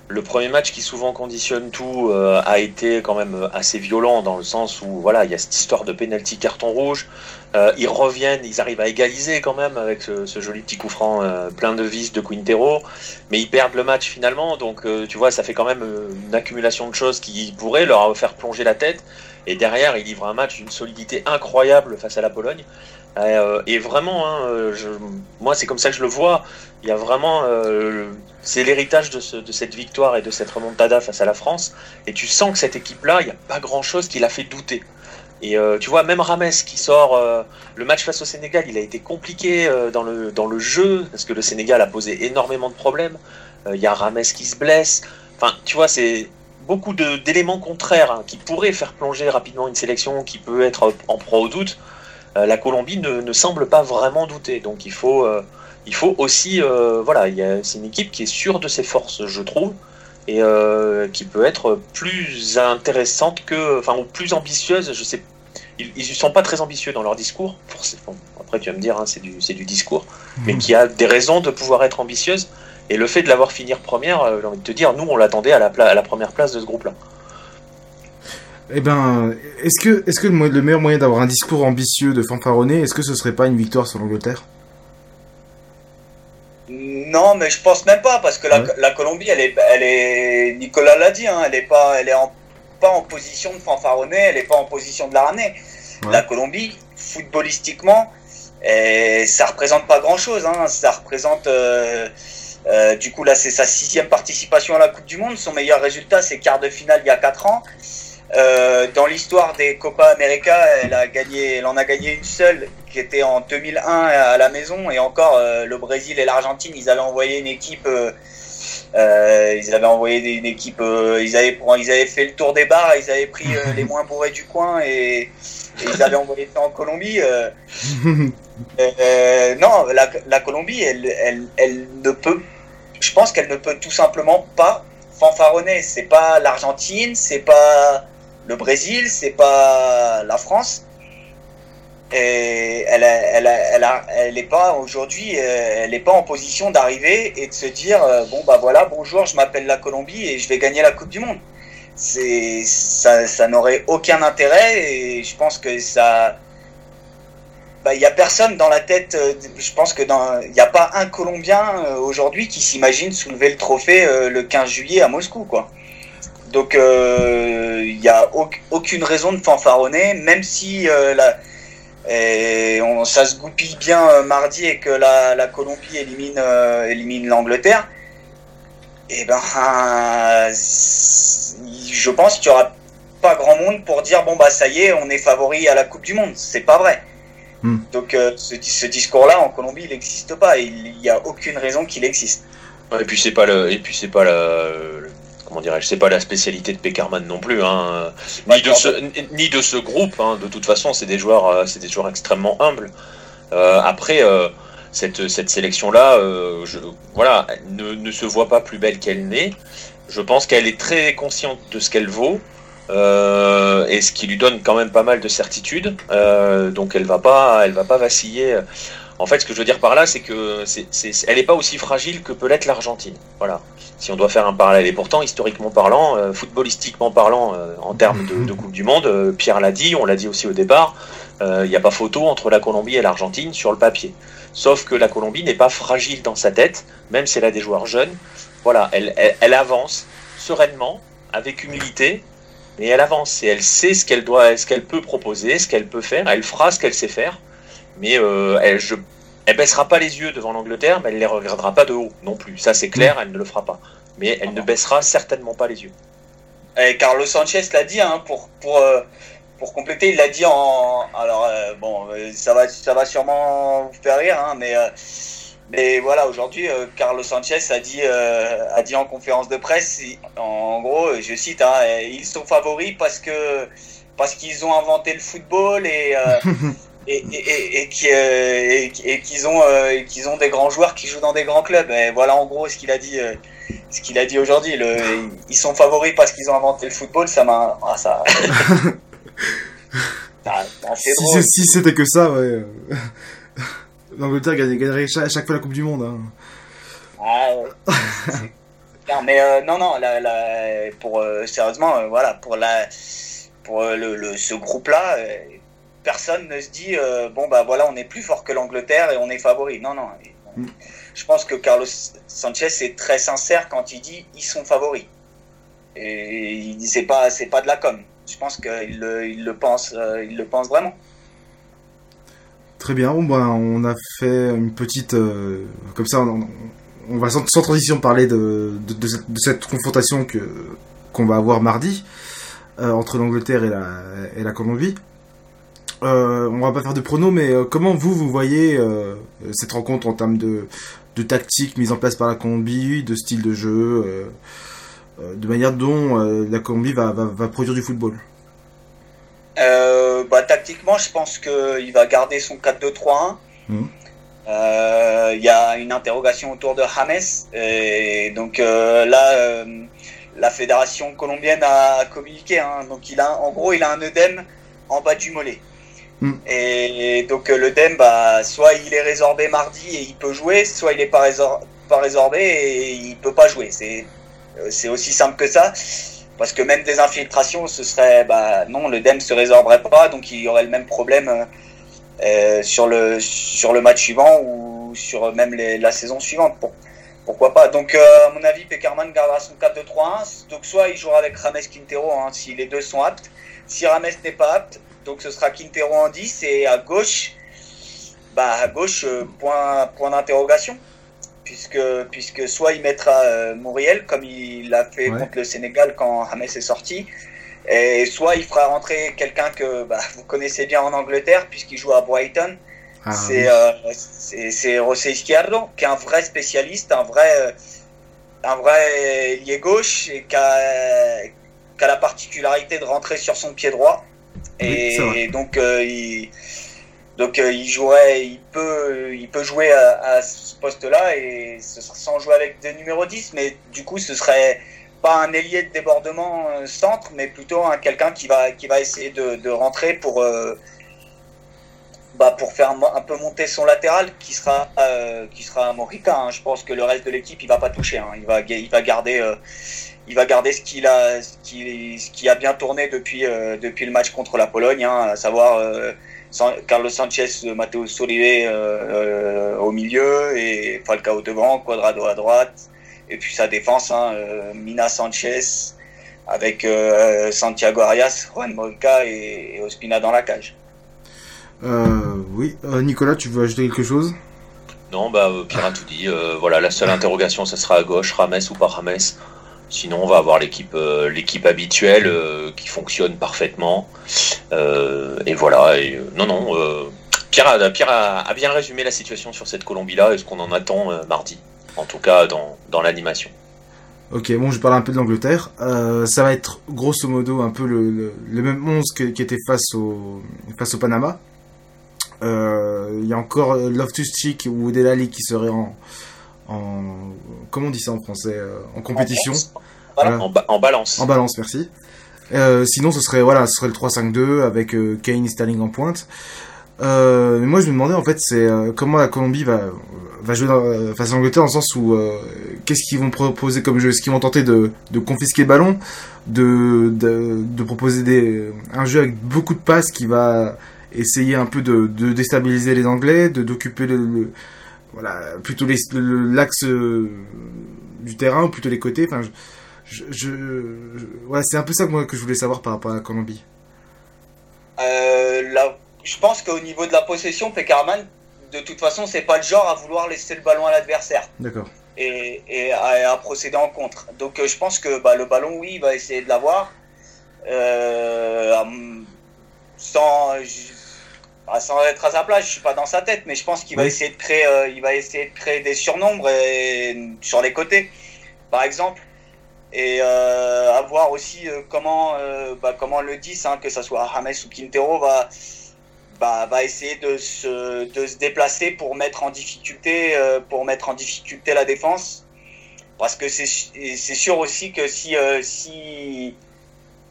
le premier match qui souvent conditionne tout euh, a été quand même assez violent dans le sens où voilà il y a cette histoire de penalty carton rouge. Euh, ils reviennent, ils arrivent à égaliser quand même avec ce, joli petit coup franc euh, plein de vis de Quintero, mais ils perdent le match finalement. Donc tu vois ça fait quand même une accumulation de choses qui pourraient leur faire plonger la tête. Et derrière ils livrent un match d'une solidité incroyable face à la Pologne. Et vraiment, hein, moi c'est comme ça que je le vois. Il y a vraiment c'est l'héritage de, cette victoire et de cette remontada face à la France. Et tu sens que cette équipe-là, il n'y a pas grand-chose qui l'a fait douter. Et euh, tu vois, même Rames qui sort euh, le match face au Sénégal, il a été compliqué euh, dans, le, dans le jeu, parce que le Sénégal a posé énormément de problèmes. Il y a Rames qui se blesse. Enfin, tu vois, c'est beaucoup d'éléments contraires hein, qui pourraient faire plonger rapidement une sélection qui peut être en proie au doute. La Colombie ne, ne, semble pas vraiment douter. Donc il faut il faut aussi, euh, voilà, c'est une équipe qui est sûre de ses forces, je trouve, et euh, qui peut être plus intéressante que, enfin, ou plus ambitieuse. Je sais, ils ne sont pas très ambitieux dans leur discours. Forcément. Après, tu vas me dire, hein, c'est du, du discours, mhm. mais qui a des raisons de pouvoir être ambitieuse. Et le fait de l'avoir finir première, euh, j'ai envie de te dire, nous, on l'attendait à la, à la première place de ce groupe-là. Eh ben, est-ce que, est-ce que le meilleur moyen d'avoir un discours ambitieux de fanfaronner, est-ce que ce serait pas une victoire sur l'Angleterre? Non, mais je pense même pas parce que la, Colombie, elle est, elle est, Nicolas l'a dit, hein, elle est pas, elle est pas en position de fanfaronner, elle est pas en position de la ramener. La Colombie, footballistiquement, et ça représente pas grand chose. Hein, ça représente, euh, euh, du coup là, c'est sa sixième participation à la Coupe du Monde. Son meilleur résultat, c'est quart de finale il y a quatre ans. Euh, dans l'histoire des Copa América, elle a gagné, elle en a gagné une seule qui était en 2001 à la maison, et encore le Brésil et l'Argentine, ils avaient envoyé une équipe. ils avaient envoyé une équipe, ils avaient ils avaient fait le tour des bars, ils avaient pris les moins bourrés du coin et, ils avaient envoyé ça en Colombie. [laughs] non, la, la Colombie, elle, elle, elle ne peut, je pense qu'elle ne peut tout simplement pas fanfaronner. C'est pas l'Argentine, c'est pas le Brésil, c'est pas la France. Et elle, est pas aujourd'hui, euh, elle est pas en position d'arriver et de se dire euh, bon bah voilà bonjour, je m'appelle la Colombie et je vais gagner la Coupe du Monde. C'est ça, ça n'aurait aucun intérêt et je pense que ça bah, il n'y a personne dans la tête. Euh, je pense que il n'y a pas un Colombien aujourd'hui qui s'imagine soulever le trophée le 15 juillet à Moscou, quoi. Donc il n'y a aucune raison de fanfaronner, même si la, on, ça se goupille bien mardi et que la, la Colombie élimine, élimine l'Angleterre. Et eh ben, je pense qu'il n'y aura pas grand monde pour dire bon bah ça y est, on est favori à la Coupe du Monde. C'est pas vrai. Hmm. Donc euh, ce, discours-là en Colombie, il n'existe pas. Il n'y a aucune raison qu'il existe. et puis c'est pas le, et puis c'est pas la, comment dirais-je, c'est pas la spécialité de Peckerman non plus, hein. ni, de ce, ni de ce groupe. Hein. De toute façon, c'est des joueurs, euh, c'est des joueurs extrêmement humbles. Euh, après. cette, cette sélection-là, voilà, ne, ne, se voit pas plus belle qu'elle n'est. Je pense qu'elle est très consciente de ce qu'elle vaut. Euh, et ce qui lui donne quand même pas mal de certitude. Euh, donc elle va pas, elle va pas vaciller. En fait, ce que je veux dire par là, c'est que n'est pas aussi fragile que peut l'être l'Argentine. Voilà. Si on doit faire un parallèle, et pourtant historiquement parlant, euh, footballistiquement parlant, en termes de, Coupe du Monde, Pierre l'a dit, on l'a dit aussi au départ, il n'y a pas photo entre la Colombie et l'Argentine sur le papier. Sauf que la Colombie n'est pas fragile dans sa tête, même si elle a des joueurs jeunes. Voilà, elle avance sereinement, avec humilité, mais elle avance et elle sait ce qu'elle doit, ce qu'elle peut proposer, ce qu'elle peut faire. Elle fera ce qu'elle sait faire, mais euh, elle, je, elle baissera pas les yeux devant l'Angleterre, mais elle les regardera pas de haut non plus. Ça c'est clair, elle ne le fera pas. Mais elle ne baissera certainement pas les yeux. Et Carlos Sanchez l'a dit, hein, pour pour euh, pour compléter, il l'a dit en alors euh, bon, ça va ça va sûrement vous faire rire, hein, mais mais voilà, aujourd'hui, euh, Carlos Sanchez a dit, euh, a dit en conférence de presse, en gros, je cite, hein, ils sont favoris parce que parce qu'ils ont inventé le football et euh, [laughs] et, et, et, qu'ils ont qu'ils ont des grands joueurs qui jouent dans des grands clubs. Et voilà, en gros, ce qu'il a dit, ce qu'il a dit aujourd'hui. Ils sont favoris parce qu'ils ont inventé le football. Ça m'a, ah, ça. [laughs] si c'était que ça, ouais l'Angleterre gagnerait chaque, chaque, fois la Coupe du Monde. Hein. Ah, [laughs] mais euh, non, non, pour euh, sérieusement, euh, voilà, pour la, pour le, ce groupe-là, personne ne se dit bon bah voilà, on est plus fort que l'Angleterre et on est favori. Non, non. Mm. Je pense que Carlos Sanchez est très sincère quand il dit ils sont favoris. Et il dit c'est pas de la com. Je pense qu'il le, il le pense, il le pense vraiment. Très bien, ben, on a fait une petite... Euh, comme ça, on, va sans, transition parler de, cette, confrontation que qu'on va avoir mardi euh, entre l'Angleterre et la, Colombie. Euh, on va pas faire de pronos, mais comment vous, vous voyez cette rencontre en termes de, de tactique mise en place par la Colombie, de style de jeu, de manière dont la Colombie va produire du football? Euh, bah, tactiquement, je pense qu'il va garder son 4-2-3-1. Mmh. Euh, il y a une interrogation autour de James. Et donc euh, là, la fédération colombienne a communiqué. Hein. donc il a, en gros, il a un œdème en bas du mollet. Mmh. Et, donc l'œdème, bah, soit il est résorbé mardi et il peut jouer, soit il est pas, pas résorbé et il peut pas jouer. C'est aussi simple que ça. Parce que même des infiltrations, ce serait, bah, non, le DEM se résorberait pas, donc il y aurait le même problème euh, euh, sur, le, sur le match suivant ou sur même la saison suivante. pourquoi pas? Donc, euh, à mon avis, Peckerman gardera son 4-2-3-1. Donc, soit il jouera avec Rames Quintero hein, si les deux sont aptes. Si Rames n'est pas apte, donc ce sera Quintero en 10 et à gauche, bah, à gauche, point, point d'interrogation puisque, puisque soit il mettra euh, Muriel, comme il l'a fait contre le Sénégal quand James est sorti, et soit il fera rentrer quelqu'un que bah, vous connaissez bien en Angleterre, puisqu'il joue à Brighton, Ah, c'est c'est José Izquierdo, qui est un vrai spécialiste, un vrai, un vrai lié gauche et qui a, qui a la particularité de rentrer sur son pied droit. Et, donc, il, donc il jouerait, il peut, il peut jouer à, ce poste-là et sans jouer avec des numéros 10, mais du coup, ce serait pas un ailier de débordement euh, centre, mais plutôt un quelqu'un qui va, qui va essayer de, rentrer pour, euh, bah, pour faire un peu monter son latéral, qui sera, euh, qui sera Morica. Hein. Je pense que le reste de l'équipe, il va pas toucher. Hein. Il, va, il va garder. Euh, il va garder ce qu'il a, ce qui, a bien tourné depuis, euh, depuis le match contre la Pologne, hein, à savoir Carlos Sanchez, Matteo Solive au milieu et Falcao devant, Quadrado à droite, et puis sa défense, hein, euh, Mina Sanchez avec euh, Santiago Arias, Juan Molca et, Ospina dans la cage. Euh, oui, Nicolas, tu veux ajouter quelque chose? Non, bah Pierre a tout dit. voilà, la seule interrogation, ce sera à gauche, Rames ou pas Rames? Sinon, on va avoir l'équipe l'équipe habituelle qui fonctionne parfaitement. et voilà. Non, non. Pierre, a, bien résumé la situation sur cette Colombie-là et ce qu'on en attend mardi en tout cas dans, dans l'animation. Ok, bon, je parle un peu de l'Angleterre. Euh, ça va être grosso modo un peu le, le, même 11 qui était face au, face au Panama. Euh, il y a encore Loftus Cheek ou Delali qui seraient en, en. Comment on dit ça en français euh, En compétition. En, en, balance. En balance, merci. sinon, ce serait, voilà, ce serait le 3-5-2 avec Kane et Sterling en pointe. mais moi, je me demandais en fait, c'est comment la Colombie va, va jouer dans, euh, face à l'Angleterre dans le sens où euh, qu'est-ce qu'ils vont proposer comme jeu? Est-ce qu'ils vont tenter de, de confisquer le ballon, de, de, de, proposer des, un jeu avec beaucoup de passes qui va essayer un peu de, de déstabiliser les Anglais, de d'occuper le, voilà plutôt l'axe euh, du terrain ou plutôt les côtés. Enfin, je, je, ouais, c'est un peu ça que moi que je voulais savoir par rapport à la Colombie. Euh, là, je pense qu'au niveau de la possession, Peckerman de toute façon, c'est pas le genre à vouloir laisser le ballon à l'adversaire. D'accord. Et, à, procéder en contre. Donc, euh, je pense que bah, le ballon, oui, il va essayer de l'avoir. Euh, sans, bah, sans être à sa place, je suis pas dans sa tête, mais je pense qu'il va essayer de créer, euh, il va essayer de créer des surnombres sur les côtés, par exemple. Et à voir aussi comment, bah, comment le 10, hein, que ce soit James ou Quintero, va, bah, va essayer de se, de se déplacer pour mettre en difficulté, euh, pour mettre en difficulté la défense. Parce que c'est sûr aussi que si, euh, si,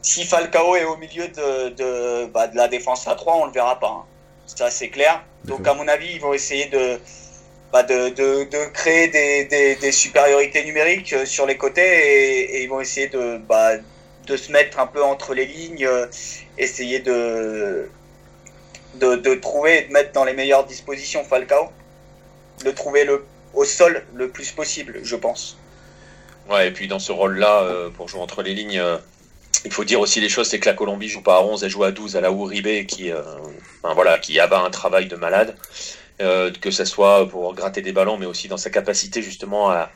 si Falcao est au milieu de, de, bah, de la défense à 3, on le verra pas. Hein. Ça, c'est clair. Donc, à mon avis, ils vont essayer de, bah, de, de, de, créer des, des, des, supériorités numériques euh, sur les côtés et, et ils vont essayer de, bah, de se mettre un peu entre les lignes, essayer de, de, trouver et de mettre dans les meilleures dispositions Falcao, de trouver le, au sol le plus possible, je pense. Ouais, et puis dans ce rôle-là, euh, pour jouer entre les lignes, euh, il faut dire aussi les choses, c'est que la Colombie joue pas à 11, elle joue à 12 à la Uribe qui, euh, voilà, qui abat un travail de malade, que ce soit pour gratter des ballons, mais aussi dans sa capacité justement à,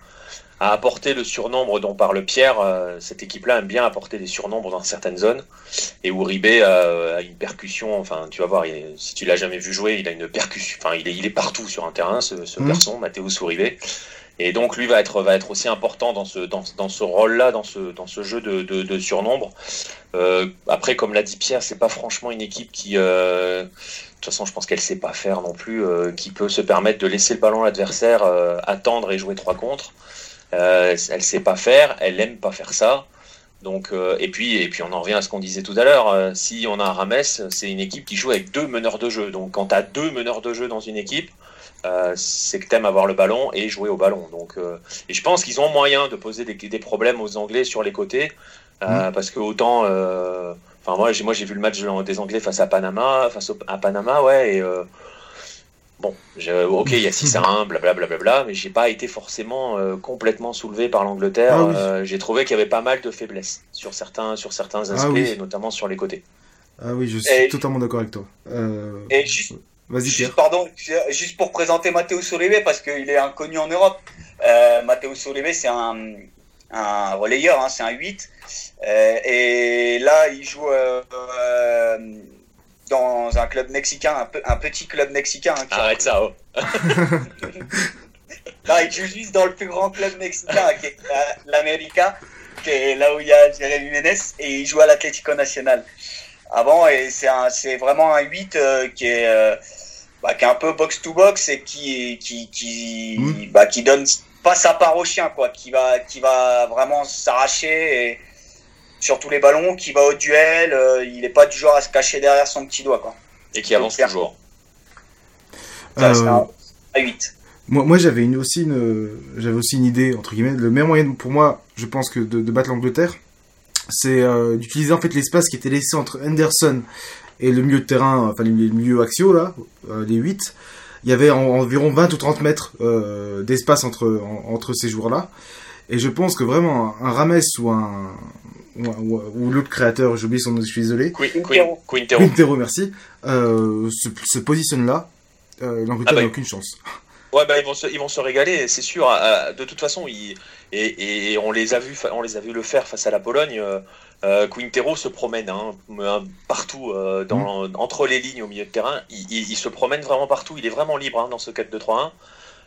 à apporter le surnombre dont parle Pierre. Euh, cette équipe-là aime bien apporter des surnombres dans certaines zones. Et Uribe a, une percussion. Enfin, tu vas voir, si tu l'as jamais vu jouer, il a une percussion. Enfin, il est, il est partout sur un terrain, ce, ce mmh. garçon, Mathéus Uribe. Et donc lui va être va être aussi important dans ce dans, dans ce rôle-là, dans ce dans ce jeu de, de, surnombre. Euh, après, comme l'a dit Pierre, c'est pas franchement une équipe qui euh, de toute façon, je pense qu'elle sait pas faire non plus, euh, qui peut se permettre de laisser le ballon à l'adversaire, attendre et jouer trois contre. Elle sait pas faire, elle aime pas faire ça. Donc, et puis, et puis, on en revient à ce qu'on disait tout à l'heure. Si on a un Rames, c'est une équipe qui joue avec deux meneurs de jeu. Donc, quand tu as deux meneurs de jeu dans une équipe, c'est que t'aimes avoir le ballon et jouer au ballon. Donc, et je pense qu'ils ont moyen de poser des, des, problèmes aux Anglais sur les côtés, mmh. parce que autant, enfin moi, j'ai moi j'ai vu le match des Anglais face à Panama, face à Panama, ouais, et Bon, ok, il y a 6 à 1, blablabla, bla, mais j'ai pas été forcément euh, complètement soulevé par l'Angleterre. Ah euh, j'ai trouvé qu'il y avait pas mal de faiblesses sur certains, sur certains ah aspects, et notamment sur les côtés. Ah oui, je suis totalement d'accord avec toi. Euh... Et juste, juste, pardon, juste pour présenter Matteo Solive, parce qu'il est inconnu en Europe. Euh, Matteo Solive, c'est un, un relayeur, hein, c'est un 8. Euh, et là, il joue dans un club mexicain, un, petit club mexicain. Hein, Arrête ça, oh. [laughs] non, il joue juste dans le plus grand club mexicain, qui est l'América, qui est là où il y a Jérémy Ménez, et il joue à l'Atlético Nacional. Avant, et c'est vraiment un 8 euh, qui est. Bah, qui est un peu box to box et qui qui qui, mmh. bah, qui donne pas sa part au chien quoi. Qui va qui va vraiment s'arracher et sur tous les ballons qui va au duel euh, il est pas du genre à se cacher derrière son petit doigt quoi. Et qui avance toujours. Euh, à 8 moi, moi j'avais une, aussi une j'avais aussi une idée entre guillemets. Le meilleur moyen pour moi je pense que de, battre l'Angleterre c'est euh, d'utiliser en fait l'espace qui était laissé entre Henderson et le milieu de terrain, enfin le milieu axio là, euh, les 8, il y avait environ 20 ou 30 mètres euh, d'espace entre, entre ces joueurs-là. Et je pense que vraiment un, Rames ou un ou, l'autre créateur, j'ai oublié son nom, je suis désolé. Quintero. Quintero, merci. Euh, se, positionne là, l'Angleterre ah n'a bah, aucune chance. Ouais, bah, ils, vont se, ils vont se régaler, c'est sûr. De toute façon, ils, et, et, on, les a vus, on les a vus le faire face à la Pologne. Euh, Quintero se promène hein, partout euh, dans, mm. entre les lignes au milieu de terrain. Il, se promène vraiment partout. Il est vraiment libre hein, dans ce 4-2-3-1.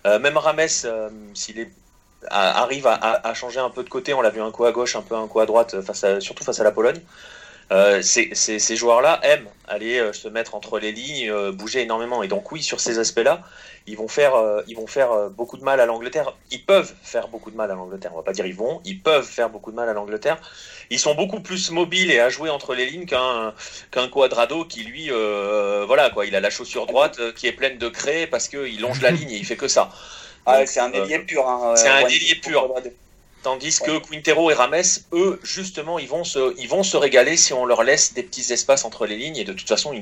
Euh, même Rames, s'il arrive à, changer un peu de côté. On l'a vu un coup à gauche, un peu un coup à droite, face surtout face à la Pologne. Euh, ces, joueurs-là aiment aller euh, se mettre entre les lignes, euh, bouger énormément. Et donc oui, sur ces aspects-là, ils vont faire, ils vont faire beaucoup de mal à l'Angleterre. Ils peuvent faire beaucoup de mal à l'Angleterre. On va pas dire ils vont, ils peuvent faire beaucoup de mal à l'Angleterre. Ils sont beaucoup plus mobiles et à jouer entre les lignes qu'un qu'un Quadrado qui lui, voilà quoi, il a la chaussure droite qui est pleine de craie parce qu'il longe la [laughs] ligne et il fait que ça. Ah, c'est un ailier pur. Hein, c'est un ailier pur. Tandis que Quintero et Rames, eux, justement, ils vont, se, ils vont se régaler si on leur laisse des petits espaces entre les lignes. Et de toute façon,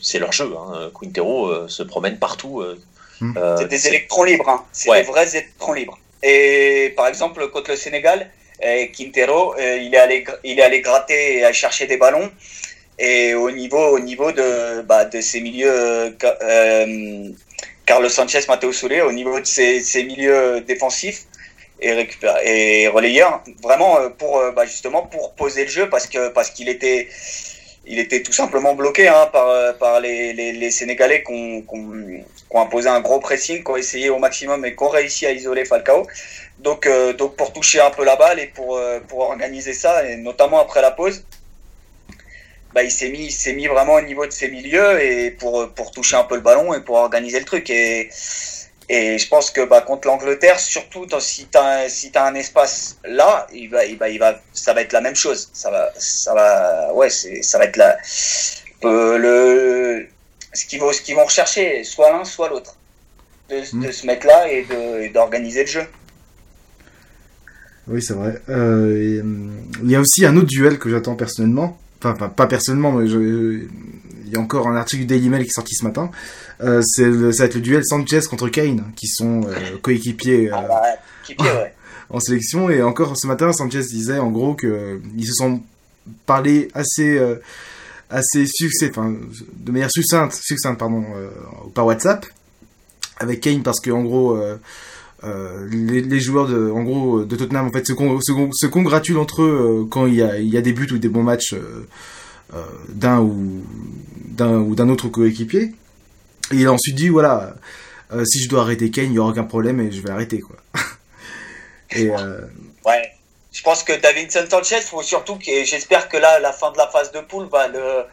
c'est leur jeu. Hein. Quintero euh, se promène partout. Euh, hmm. euh, c'est des électrons libres. Hein. C'est des vrais électrons libres. Et par exemple, contre le Sénégal, Quintero, il, est allé, il est allé gratter et aller chercher des ballons. Et au niveau, au niveau de, bah, de ses milieux, Carlos Sanchez, Mateo Soule, au niveau de ses, ses milieux défensifs, et récupérer et relayeur vraiment euh, pour euh, bah, justement pour poser le jeu parce que parce qu'il était il était tout simplement bloqué hein, par euh, par les, les, les Sénégalais qui ont, qui, ont, imposé un gros pressing, qui ont essayé au maximum et qui ont réussi à isoler Falcao. Donc donc pour toucher un peu la balle et pour pour organiser ça et notamment après la pause, bah, il s'est mis il mis vraiment au niveau de ses milieux et pour pour toucher un peu le ballon et pour organiser le truc et et je pense que bah, contre l'Angleterre, surtout si tu as, si as un espace là, il va, il va, il va, ça va être la même chose. Ça va, ça va, ouais, ça va être la, euh, le, ce qu'ils vont, qu'ils vont rechercher, soit l'un, soit l'autre, de, de, hmm. se mettre là et d'organiser le jeu. Oui, c'est vrai. Euh, il y a aussi un autre duel que j'attends personnellement. Enfin, pas, pas personnellement, mais je, il y a encore un article du Daily Mail qui est sorti ce matin. Euh, c'est ça va être le duel Sanchez contre Kane, qui sont euh, [laughs] coéquipiers ah bah, [laughs] en sélection. Et encore ce matin, Sanchez disait en gros que ils se sont parlé assez assez succès, enfin de manière succincte, succincte pardon, par WhatsApp avec Kane parce que en gros les, joueurs de, en gros, de Tottenham en fait se, se, congratulent entre eux quand il y, a, il y a des buts ou des bons matchs euh, d'un ou d'un ou d'un autre coéquipier. Et il a ensuite dit voilà, euh, si je dois arrêter Kane, il n'y aura aucun problème et je vais arrêter quoi. [laughs] et euh, ouais, je pense que Davinson Sanchez, faut surtout que j'espère que là, la fin de la phase de poule va le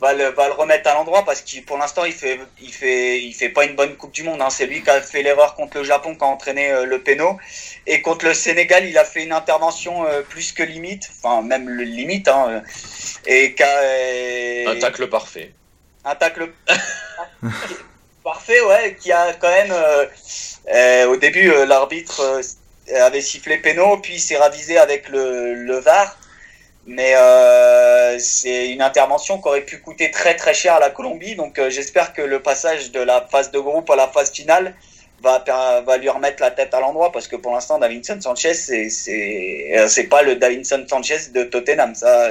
va le, va le remettre à l'endroit parce que pour l'instant il fait il fait il fait pas une bonne Coupe du Monde. Hein. C'est lui qui a fait l'erreur contre le Japon qui a entraîné euh, le péno et contre le Sénégal il a fait une intervention euh, plus que limite, enfin même le limite hein, et qui un tacle parfait. Un tacle [laughs] parfait ouais qui a quand même euh, au début l'arbitre avait sifflé péno puis s'est ravisé avec le, le VAR. Mais euh, c'est une intervention qui aurait pu coûter très très cher à la Colombie. Donc euh, j'espère que le passage de la phase de groupe à la phase finale va, va lui remettre la tête à l'endroit. Parce que pour l'instant Davinson Sanchez euh, c'est pas le Davinson Sanchez de Tottenham. Ça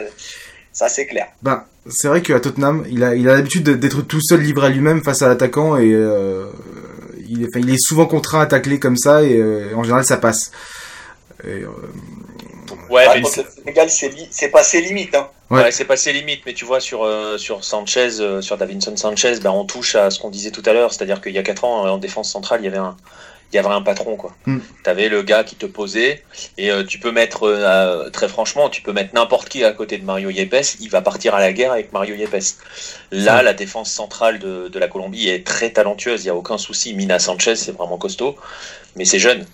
ça c'est clair. Ben c'est vrai qu'à Tottenham il a il a l'habitude d'être tout seul livré à lui-même face à l'attaquant et euh, il, est, il est souvent contraint à tacler comme ça et en général ça passe. Et, Ouais, mais contre le Sénégal, c'est passé limite. Hein. Ouais, c'est passé limite, mais tu vois, sur, sur Sanchez, sur Davinson Sanchez, ben, on touche à ce qu'on disait tout à l'heure, c'est-à-dire qu'il y a 4 ans, en défense centrale, il y avait un, il y avait un patron quoi. Mm. Tu avais le gars qui te posait et euh, tu peux mettre euh, très franchement, tu peux mettre n'importe qui à côté de Mario Yepes, il va partir à la guerre avec Mario Yepes. Là, la défense centrale de, de, la Colombie est très talentueuse, il y a aucun souci. Mina Sanchez, c'est vraiment costaud, mais c'est jeune.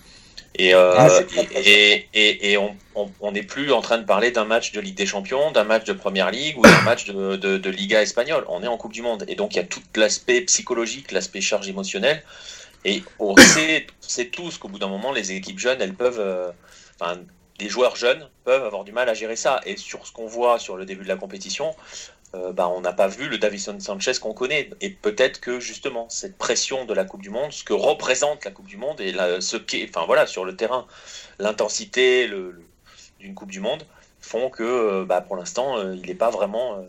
Et, euh, ah, et, et, et, on n'est plus en train de parler d'un match de Ligue des Champions, d'un match de Première Ligue ou d'un match de, de, de Liga espagnole. On est en Coupe du Monde. Et donc il y a tout l'aspect psychologique, l'aspect charge émotionnelle et [coughs] on sait, tous qu'au bout d'un moment, les équipes jeunes, elles peuvent, euh, enfin, des joueurs jeunes peuvent avoir du mal à gérer ça. Et sur ce qu'on voit sur le début de la compétition, euh, bah, on n'a pas vu le Davison Sanchez qu'on connaît. Et peut-être que justement, cette pression de la Coupe du Monde, ce que représente la Coupe du Monde et ce qu'est, enfin voilà, sur le terrain, l'intensité d'une Coupe du Monde font que euh, bah, pour l'instant, il n'est pas vraiment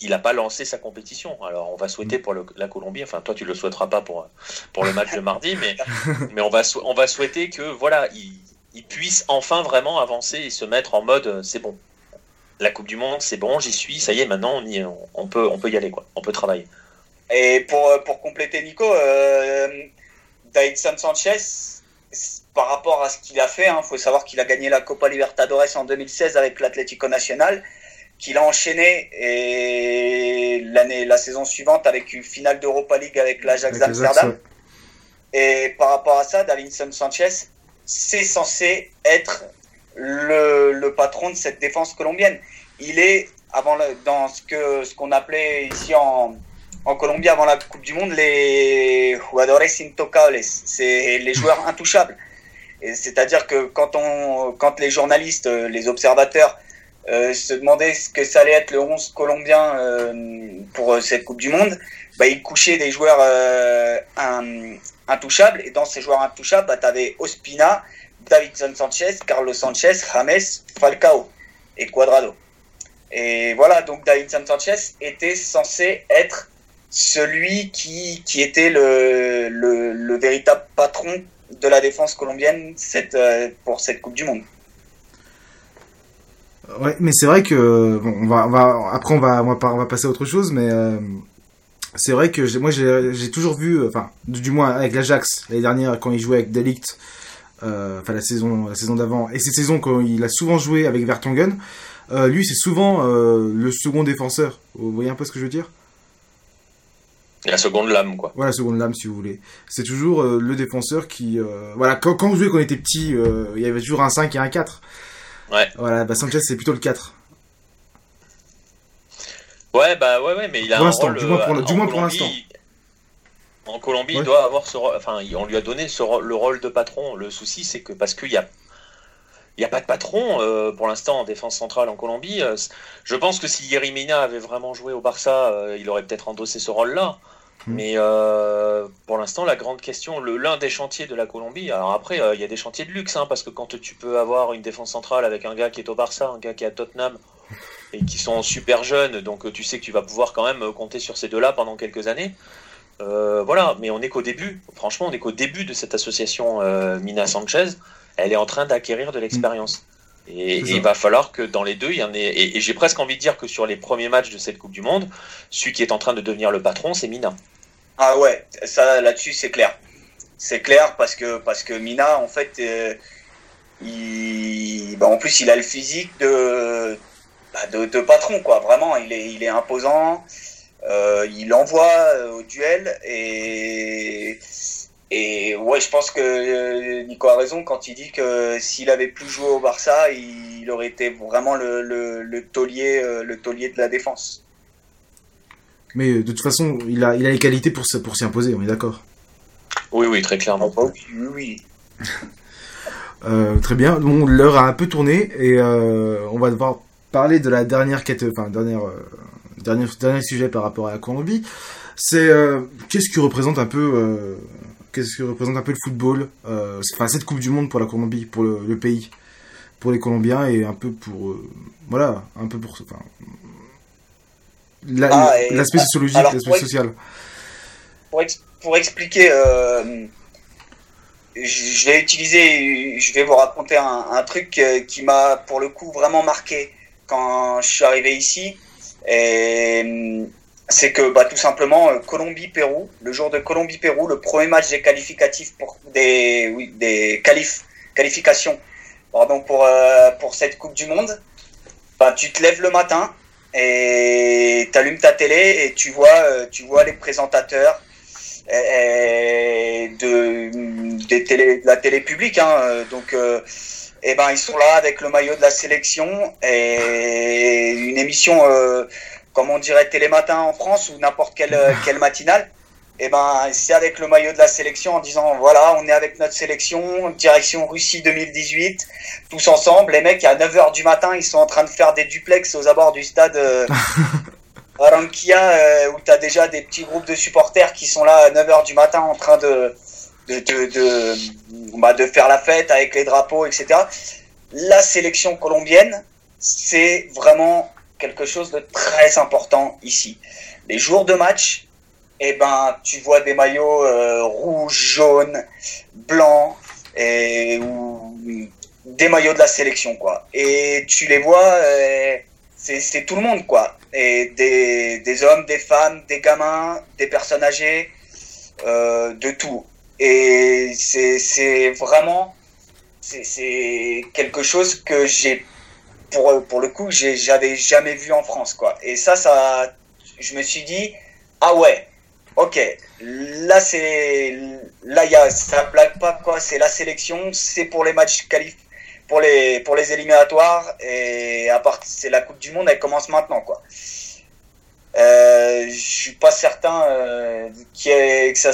il n'a pas lancé sa compétition. Alors on va souhaiter pour la Colombie, enfin toi tu le souhaiteras pas pour, pour le match de [laughs] mardi, mais, mais on, va, on va souhaiter que voilà, il, puisse enfin vraiment avancer et se mettre en mode euh, c'est bon. La Coupe du Monde, c'est bon, j'y suis, ça y est, maintenant on, y, on, peut, on peut y aller, quoi. on peut travailler. Et pour, euh, pour compléter Nico, euh, Davidson Sanchez, par rapport à ce qu'il a fait, il hein, faut savoir qu'il a gagné la Copa Libertadores en 2016 avec l'Atlético Nacional qu'il a enchaîné et l'année, la saison suivante avec une finale d'Europa League avec l'Ajax d'Amsterdam. Et par rapport à ça, Davinson Sanchez, c'est censé être le, le, patron de cette défense colombienne. Il est avant dans ce que ce qu'on appelait ici en, en Colombie avant la Coupe du Monde les jugadores intocables, c'est les [laughs] joueurs intouchables. C'est-à-dire que quand on quand les journalistes, les observateurs euh, se demandait ce que ça allait être le 11 colombien euh, pour euh, cette Coupe du Monde, bah, il couchait des joueurs intouchables. Et dans ces joueurs intouchables, bah, tu avais Ospina, Davidson Sanchez, Carlos Sanchez, James, Falcao et Cuadrado. Et voilà, donc Davidson Sanchez était censé être celui qui, qui était le, le, le véritable patron de la défense colombienne cette, pour cette Coupe du Monde. Ouais, mais c'est vrai que bon, on va, on va après on va, on va, on va passer à autre chose, mais euh, c'est vrai que moi j'ai toujours vu, enfin du, moins avec l'Ajax l'année dernière quand il jouait avec Delict, euh, enfin la saison la saison d'avant et cette saison quand il a souvent joué avec Vertonghen, euh, lui c'est souvent euh, le second défenseur. Vous voyez un peu ce que je veux dire? La seconde lame, quoi. Voilà, la seconde lame, si vous voulez. C'est toujours le défenseur qui... Voilà, quand, quand on jouait quand on était petit, il y avait toujours un 5 et un 4. Ouais. Voilà, bah Sanchez c'est plutôt le 4. Ouais, bah ouais, ouais, mais il a un rôle. Du moins pour, du moins pour l'instant. En Colombie, il doit avoir ce Enfin, on lui a donné ce, le rôle de patron. Le souci, c'est que parce qu'il y a. Il n'y a pas de patron euh, pour l'instant en défense centrale en Colombie. Euh, je pense que si Yerimina avait vraiment joué au Barça, euh, il aurait peut-être endossé ce rôle-là. Hmm. Mais euh, pour l'instant, la grande question, l'un des chantiers de la Colombie, alors après, euh, il y a des chantiers de luxe, hein, parce que quand tu peux avoir une défense centrale avec un gars qui est au Barça, un gars qui est à Tottenham, [laughs] et qui sont super jeunes, donc tu sais que tu vas pouvoir quand même compter sur ces deux-là pendant quelques années. Euh, voilà, mais on est qu'au début, franchement, on est qu'au début de cette association Mina Sanchez, elle est en train d'acquérir de l'expérience. Et, il va falloir que dans les deux, il y en ait. Et, j'ai presque envie de dire que sur les premiers matchs de cette Coupe du Monde, celui qui est en train de devenir le patron, c'est Mina. Ah ouais, ça là-dessus c'est clair. C'est clair parce que parce que Mina, en fait, euh, il, bah, en plus il a le physique de, bah, de, patron quoi. Vraiment, il est il est imposant. Euh, il envoie au duel et et ouais, je pense que euh, Nico a raison quand il dit que s'il avait plus joué au Barça, il aurait été vraiment le, le, taulier, euh, le taulier de la défense. Mais de toute façon, il a, il a les qualités pour, pour s'y imposer, on est d'accord? Oui, oui, très clairement. Ah, oui, oui. [laughs] euh, très bien. Bon, l'heure a un peu tourné et euh, on va devoir parler de la dernière quête, enfin dernière, dernier, dernier sujet par rapport à la Colombie. C'est qu'est-ce qui représente un peu qu'est-ce que représente un peu le football, euh, enfin cette Coupe du Monde pour la Colombie, pour le, pays, pour les Colombiens et un peu pour, euh, voilà, un peu pour, enfin, ah, l'aspect sociologique, l'aspect social. Pour, expliquer, euh, je vais utiliser, je vais vous raconter un, truc qui m'a pour le coup vraiment marqué quand je suis arrivé ici. Et c'est que bah, tout simplement Colombie-Pérou, le jour de Colombie-Pérou, le premier match des qualificatifs pour des oui, des qualif, qualifications pardon pour pour cette Coupe du Monde. Bah, tu te lèves le matin et tu allumes ta télé et tu vois tu vois les présentateurs de, des télé, de la télé publique. Hein, donc, euh, eh ben, ils sont là avec le maillot de la sélection et une émission, euh, comme on dirait Télématin en France ou n'importe quelle, euh, [laughs] quelle matinale. Eh ben, c'est avec le maillot de la sélection en disant voilà, on est avec notre sélection, direction Russie 2018, tous ensemble. Les mecs, à 9h du matin, ils sont en train de faire des duplex aux abords du stade [laughs] Barranquilla, euh, où tu as déjà des petits groupes de supporters qui sont là à 9h du matin en train de, de, de, de, bah, de faire la fête avec les drapeaux, etc. La sélection colombienne, c'est vraiment quelque chose de très important ici. Les jours de match, eh ben, tu vois des maillots euh, rouges, jaunes, blancs, et, ou des maillots de la sélection, quoi. Et tu les vois, euh, c'est tout le monde, quoi et des, des, hommes, des femmes, des gamins, des personnes âgées, euh, de tout. Et c'est vraiment c'est quelque chose que j'ai pour, pour le coup j'avais jamais vu en France quoi. Et ça ça je me suis dit ah ouais ok là c'est là y a ça blague pas quoi c'est la sélection c'est pour les matchs qualif pour les, pour les éliminatoires. Et à part, c'est la Coupe du Monde, elle commence maintenant, quoi. Euh, je suis pas certain euh, qui est que ça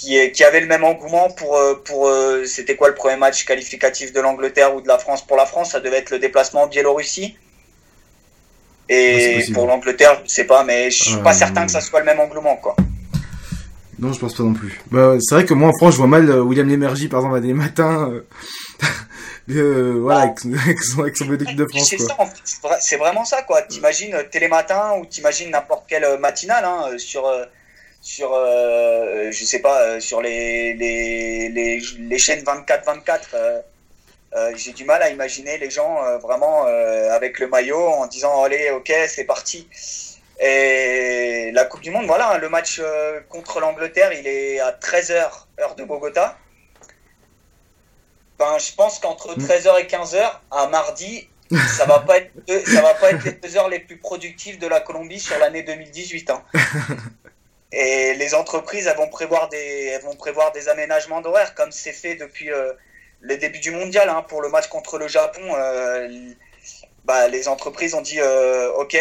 qui, qui avait le même engouement pour euh, pour euh, c'était quoi le premier match qualificatif de l'Angleterre ou de la France pour la France? Ça devait être le déplacement en Biélorussie. Et pour l'Angleterre je sais pas mais je suis pas certain que ça soit le même engouement quoi. Non je pense pas non plus. Bah, c'est vrai que moi en France je vois mal William Lémergie par exemple à des matins euh, [laughs] voilà, avec, son, avec équipe de France. C'est vraiment ça, quoi. T'imagines euh, Télématin ou t'imagines n'importe quelle euh, matinale hein, sur, sur je sais pas, sur les, les, les, les chaînes 24-24. J'ai du mal à imaginer les gens vraiment avec le maillot en disant allez, ok, c'est parti. Et la Coupe du Monde, voilà, le match contre l'Angleterre, il est à 13h, heure de Bogota. Ben, je pense qu'entre 13h mm. et 15h, à mardi, ça va pas être ça va pas être les deux heures les plus productives de la Colombie sur l'année 2018. Hein. [laughs] Et les entreprises elles vont prévoir des elles vont prévoir des aménagements d'horaire comme c'est fait depuis euh, le début du mondial hein, pour le match contre le Japon. Euh, bah, les entreprises ont dit euh, ok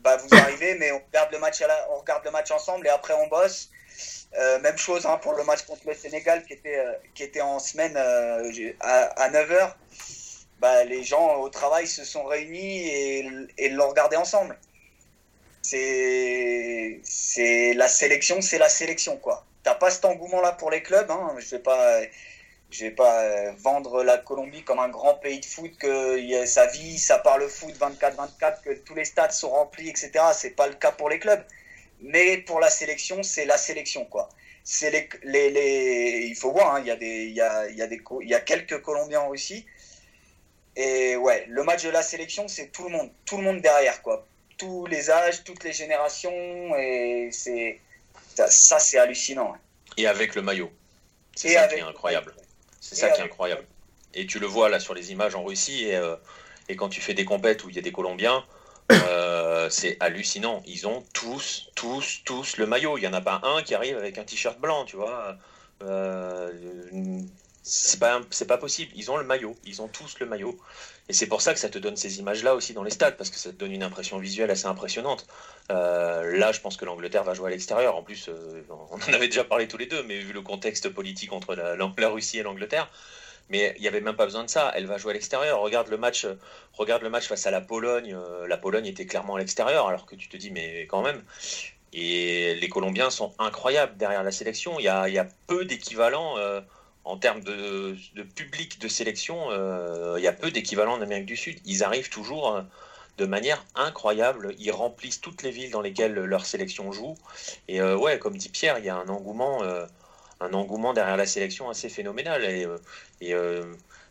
bah, vous [coughs] arrivez mais on regarde le match on regarde le match ensemble et après on bosse même chose hein, pour le match contre le Sénégal qui était, qui était en semaine à, 9h. Bah, les gens au travail se sont réunis et, et l'ont regardé ensemble. C'est la sélection, c'est la sélection. quoi. T'as pas cet engouement-là pour les clubs. Hein. Je vais pas je vais pas vendre la Colombie comme un grand pays de foot que y a sa vie, ça parle foot 24-24, que tous les stades sont remplis, etc. C'est pas le cas pour les clubs. Mais pour la sélection, c'est la sélection, quoi. C'est les, les, il faut voir, hein, il y a des, il y a, y a des, il quelques Colombiens en Russie. Et ouais, le match de la sélection, c'est tout le monde, tout le monde derrière, quoi. Tous les âges, toutes les générations, et c'est, ça, c'est hallucinant. Et avec le maillot. C'est ça qui est incroyable. C'est ça qui est incroyable. Et tu le vois là sur les images en Russie, et, euh, et quand tu fais des compètes où il y a des Colombiens, euh, c'est hallucinant. Ils ont tous, tous, tous le maillot. Il n'y en a pas un qui arrive avec un t-shirt blanc, tu vois. Euh, c'est pas, c'est pas possible. Ils ont le maillot. Ils ont tous le maillot. Et c'est pour ça que ça te donne ces images-là aussi dans les stades, parce que ça te donne une impression visuelle assez impressionnante. Euh, là, je pense que l'Angleterre va jouer à l'extérieur. En plus, on en avait déjà parlé tous les deux, mais vu le contexte politique entre la, Russie et l'Angleterre, mais il n'y avait même pas besoin de ça. Elle va jouer à l'extérieur. Regarde le match, regarde le match face à la Pologne. Euh, la Pologne était clairement à l'extérieur, alors que tu te dis, mais quand même. Et les Colombiens sont incroyables derrière la sélection. Il y a, peu d'équivalents euh, en termes de, de, public de sélection. Euh, il y a peu d'équivalents en Amérique du Sud. Ils arrivent toujours de manière incroyable. Ils remplissent toutes les villes dans lesquelles leur sélection joue. Et ouais, comme dit Pierre, il y a un engouement un engouement derrière la sélection assez phénoménal. Et,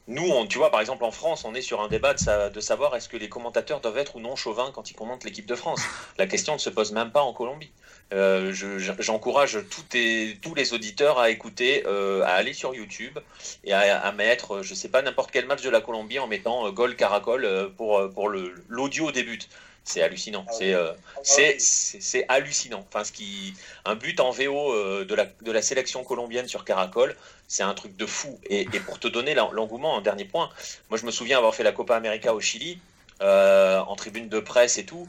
nous, tu vois, par exemple en France, on est sur un débat de, savoir est-ce que les commentateurs doivent être ou non chauvins quand ils commentent l'équipe de France. La question ne se pose même pas en Colombie. Euh, j'encourage tous les auditeurs à écouter, euh, à aller sur YouTube et à, mettre, je sais pas, n'importe quel match de la Colombie en mettant euh, Gol Caracol pour, pour l'audio début. C'est hallucinant. Ah ah c'est c'est hallucinant. Enfin, ce qui un but en VO de la de la sélection colombienne sur Caracol, c'est un truc de fou. Et, pour te donner l'engouement, un dernier point, moi je me souviens avoir fait la Copa América au Chili en tribune de presse et tout.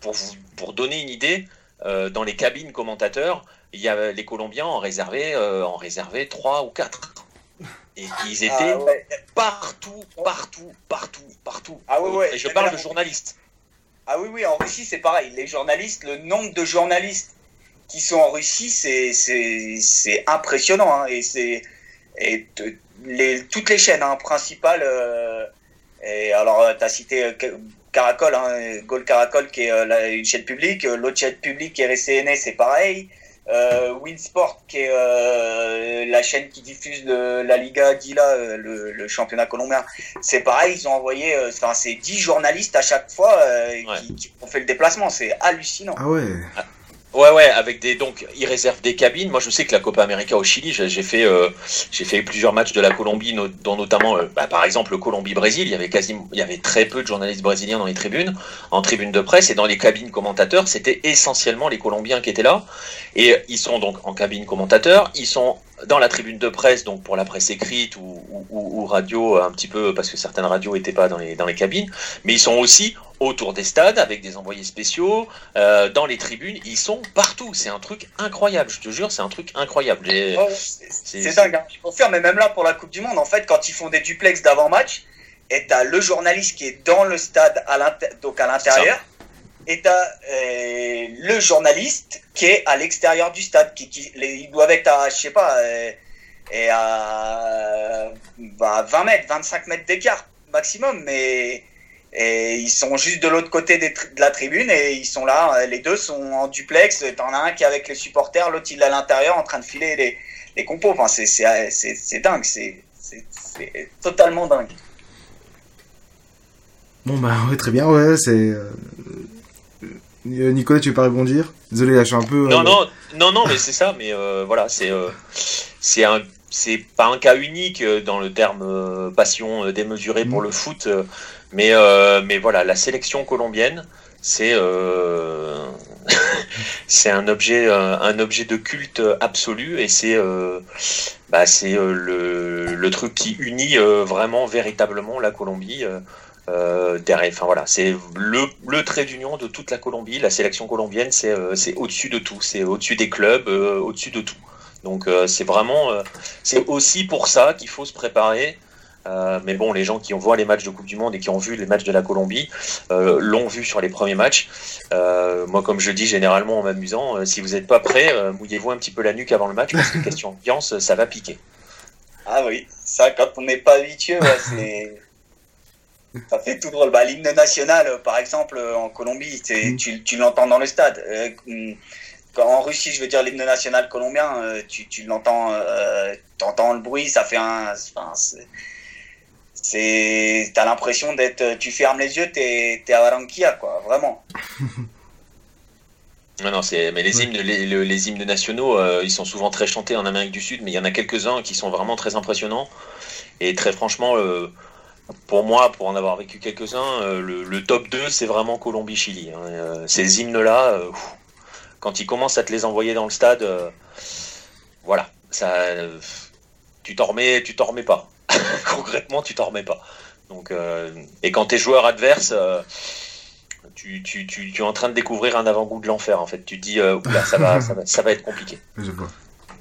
pour vous pour donner une idée, euh, dans les cabines commentateurs, il y a, les Colombiens en réservaient, euh, en réservaient 3 ou 4. Et ils étaient ah, partout, partout, partout, partout. Ah, ouais, Et je parle de journalistes. Ah oui, oui, en Russie, c'est pareil. Les journalistes, le nombre de journalistes qui sont en Russie, c'est impressionnant. Hein. et c'est et les, toutes les chaînes hein, principales. Euh, et alors, tu as cité Caracol, hein, Gold Caracol qui est euh, une chaîne publique, euh, l'autre chaîne publique RCN c'est pareil. Euh, Winsport qui est euh, la chaîne qui diffuse la Liga Dila, le, le, championnat colombien, c'est pareil, ils ont envoyé, enfin c'est 10 journalistes à chaque fois qui, qui, ont fait le déplacement, c'est hallucinant. Ah ouais. Ouais, ouais, avec des donc ils réservent des cabines. Moi, je sais que la Copa América au Chili, j'ai fait euh, j'ai fait plusieurs matchs de la Colombie, dont notamment euh, bah, par exemple le Colombie-Brésil. Il y avait quasiment il y avait très peu de journalistes brésiliens dans les tribunes, en tribune de presse et dans les cabines commentateurs, c'était essentiellement les Colombiens qui étaient là. Et ils sont donc en cabine commentateur, ils sont dans la tribune de presse, donc pour la presse écrite ou, ou, ou, radio, un petit peu parce que certaines radios n'étaient pas dans les, dans les cabines, mais ils sont aussi autour des stades avec des envoyés spéciaux, euh, dans les tribunes, ils sont partout. C'est un truc incroyable, je te jure, c'est un truc incroyable. Oh, c'est dingue, hein. je confirme, mais même là pour la Coupe du Monde, en fait, quand ils font des duplex d'avant-match, et t'as le journaliste qui est dans le stade, à donc à l'intérieur, et euh, le journaliste qui est à l'extérieur du stade. Qui, qui, ils doivent être à, je sais pas, euh, et à 20 bah, mètres, 25 mètres d'écart maximum, mais et ils sont juste de l'autre côté de la tribune et ils sont là. Euh, les deux sont en duplex. T'en as un qui est avec les supporters, l'autre il est à l'intérieur en train de filer les, les compos. Enfin, c'est dingue, c'est totalement dingue. Bon bah ouais, très bien, ouais, c'est. Euh, Nicolas, tu veux pas rebondir? Désolé, là, je suis un peu. Non, euh, non, non, non, mais c'est ça, mais euh, voilà, c'est c'est un c'est pas un cas unique dans le terme passion démesurée pour mm. le foot, mais mais voilà, la sélection colombienne, c'est [laughs] c'est un objet un objet de culte absolu et c'est bah c'est le, le truc qui unit vraiment véritablement la Colombie euh, derrière, enfin voilà, c'est le, trait d'union de toute la Colombie. La sélection colombienne, c'est euh, au-dessus de tout, c'est au-dessus des clubs, euh, au-dessus de tout. Donc c'est vraiment, c'est aussi pour ça qu'il faut se préparer. mais bon, les gens qui ont vu les matchs de Coupe du Monde et qui ont vu les matchs de la Colombie l'ont vu sur les premiers matchs. moi, comme je dis généralement en m'amusant, si vous n'êtes pas prêt, mouillez-vous un petit peu la nuque avant le match parce que question ambiance, ça va piquer. Ah oui, ça quand on n'est pas habitué, c'est ça fait tout drôle. Bah, l'hymne national, euh, par exemple, euh, en Colombie, mm. tu, tu l'entends dans le stade. Euh, mm, en Russie, je veux dire l'hymne national colombien, tu, tu l'entends, euh, entends le bruit, ça fait un. Enfin, c'est. T'as l'impression d'être. Tu fermes les yeux, t'es es à Barranquilla, quoi, vraiment. [laughs] Non, non, c'est mais les hymnes, les, les, hymnes nationaux, ils sont souvent très chantés en Amérique du Sud, mais il y en a quelques-uns qui sont vraiment très impressionnants. Et très franchement, pour moi, pour en avoir vécu quelques-uns, euh, le, top 2, c'est vraiment Colombie-Chili. Hein. Euh, ces hymnes-là, euh, quand ils commencent à te les envoyer dans le stade, voilà, ça, tu t'en remets, tu t'en remets pas. [laughs] Concrètement, tu t'en remets pas. Donc, et quand tu es joueur adverse, tu, tu, tu, es en train de découvrir un avant-goût de l'enfer. En fait, tu te dis, ça, va, ça, va, ça va être compliqué. [laughs] Je vois.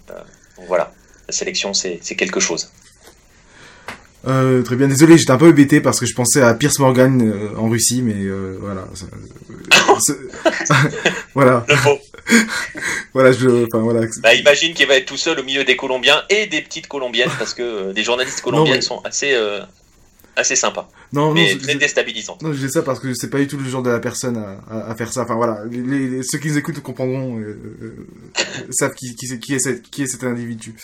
donc voilà, la sélection, c'est quelque chose. Euh, très bien, désolé, j'étais un peu embêté parce que je pensais à Pierce Morgan euh, en Russie, mais euh, voilà. [laughs] voilà. [laughs] voilà, je, enfin voilà. Bah, imagine qu'il va être tout seul au milieu des Colombiens et des petites Colombiennes parce que des journalistes colombiennes sont assez. assez sympa. Non, mais très déstabilisant. Non, je dis ça parce que c'est pas du tout le genre de la personne à, à, faire ça. Enfin voilà, les, ceux qui nous écoutent comprendront, euh, euh, savent qui, qui, qui, est cette, qui est cet individu.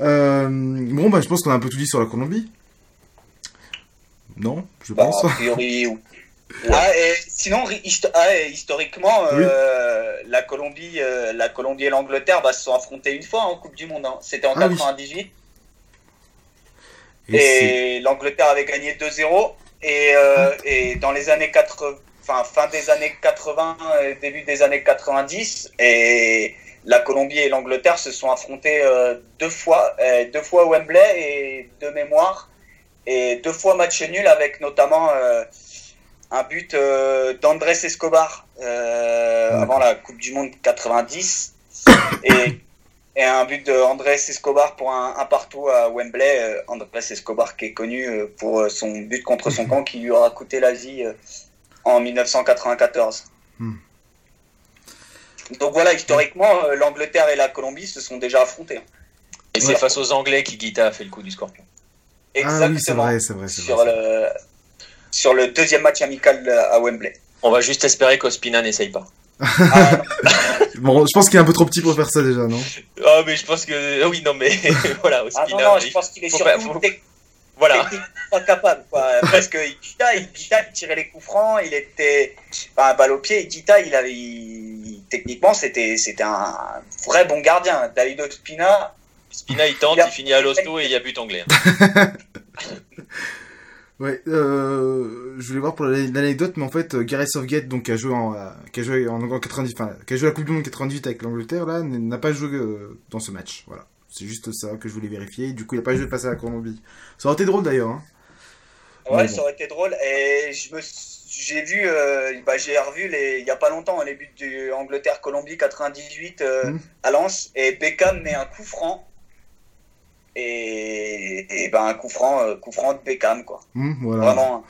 Euh, bon, bah je pense qu'on a un peu tout dit sur la Colombie. Non, je bah, pense. A priori, [laughs] ah, sinon, ah, historiquement, euh, la Colombie, euh, la Colombie et l'Angleterre bah, se sont affrontés une fois en Coupe du Monde. Hein. C'était en 98. Ah et, l'Angleterre avait gagné 2-0. Et, euh, et, dans les années 80, enfin fin des années 80, début des années 90, et la Colombie et l'Angleterre se sont affrontés deux fois, deux fois Wembley et de mémoire, et deux fois match nul avec notamment un but euh, d'Andrés Escobar euh, avant la Coupe du Monde 90 [coughs] et, et un but d'Andrés Escobar pour un, partout à Wembley. Euh, Andrés Escobar qui est connu pour son but contre son camp qui lui aura coûté la vie en 1994. Hmm. Donc voilà, historiquement, l'Angleterre et la Colombie se sont déjà affrontés. Et c'est face aux Anglais qui Guita a fait le coup du scorpion. Exactement. Ah oui, c'est vrai, c'est vrai. Sur le, sur le deuxième match amical à Wembley. On va juste espérer qu'Ospina n'essaye pas. Ah. [laughs] bon, je pense qu'il est un peu trop petit pour faire ça déjà, non? Ah, mais je pense que. Ah oui, non, mais [laughs] voilà, Ospina. Ah non, non, je pense qu'il est surtout voilà. pas capable. Quoi. [laughs] Parce que Ikita, il tirait les coups francs, il était. Enfin, un balle au pied. Ikita, il avait. Techniquement, c'était un vrai bon gardien. David Ospina. Spina, il tente, il, finit à l'hosto et il y a but anglais. Hein. [laughs] Ouais, euh, je voulais voir pour l'anecdote, mais en fait, euh, Gareth Southgate, donc qui a joué en, euh, qui a joué en, 90, enfin, qui a joué la Coupe du Monde 98 avec l'Angleterre, là, n'a pas joué euh, dans ce match. Voilà, c'est juste ça que je voulais vérifier. Du coup, il a pas joué face à la Colombie. Ça aurait été drôle d'ailleurs. Hein. Ouais, ça aurait été drôle. Et je me, j'ai vu, bah, j'ai revu les, il y a pas longtemps les buts du Angleterre-Colombie 98 hmm. à Lens, et Beckham met un coup franc et, ben un coup franc, euh, coup franc de Beckham quoi. Mmh, vraiment,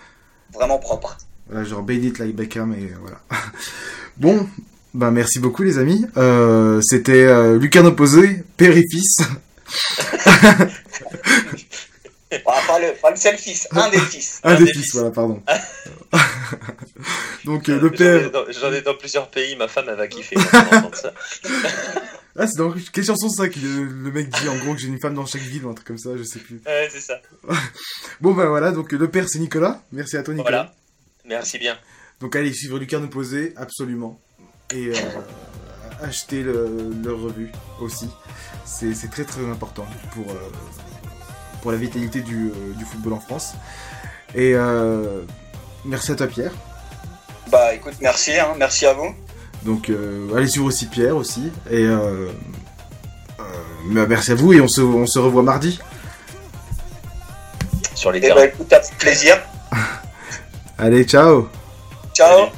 vraiment propre. Voilà, genre Benit like Beckham et voilà. [laughs] bon, ben merci beaucoup les amis. Euh, C'était euh, Lucas Opposé, père et fils. Ah, pas, le, pas le seul fils, un des fils. [laughs] un, des, fils, voilà, pardon. [laughs] [laughs] Donc euh, le père. J'en ai, dans plusieurs pays, ma femme elle va kiffer. ça. Ah, c'est dans quelle chanson ça que le, mec dit en gros que j'ai une femme dans chaque ville ou un truc comme ça, je sais plus. Ouais, c'est ça. bon, ben voilà, donc le père c'est Nicolas. Merci à toi, Nicolas. Voilà. Merci bien. Donc allez suivre Lucas Posé, absolument. Et euh, acheter le, leur revue aussi. C'est très très important pour, euh, pour la vitalité du, euh, du, football en France. Et merci à toi, Pierre. Bah écoute, merci, hein, merci à vous. Donc euh, allez suivre aussi Pierre aussi. Et euh, euh, merci à vous et on se, on se revoit mardi. Sur les eh ben, écoute, plaisir. [laughs] allez, ciao. Ciao.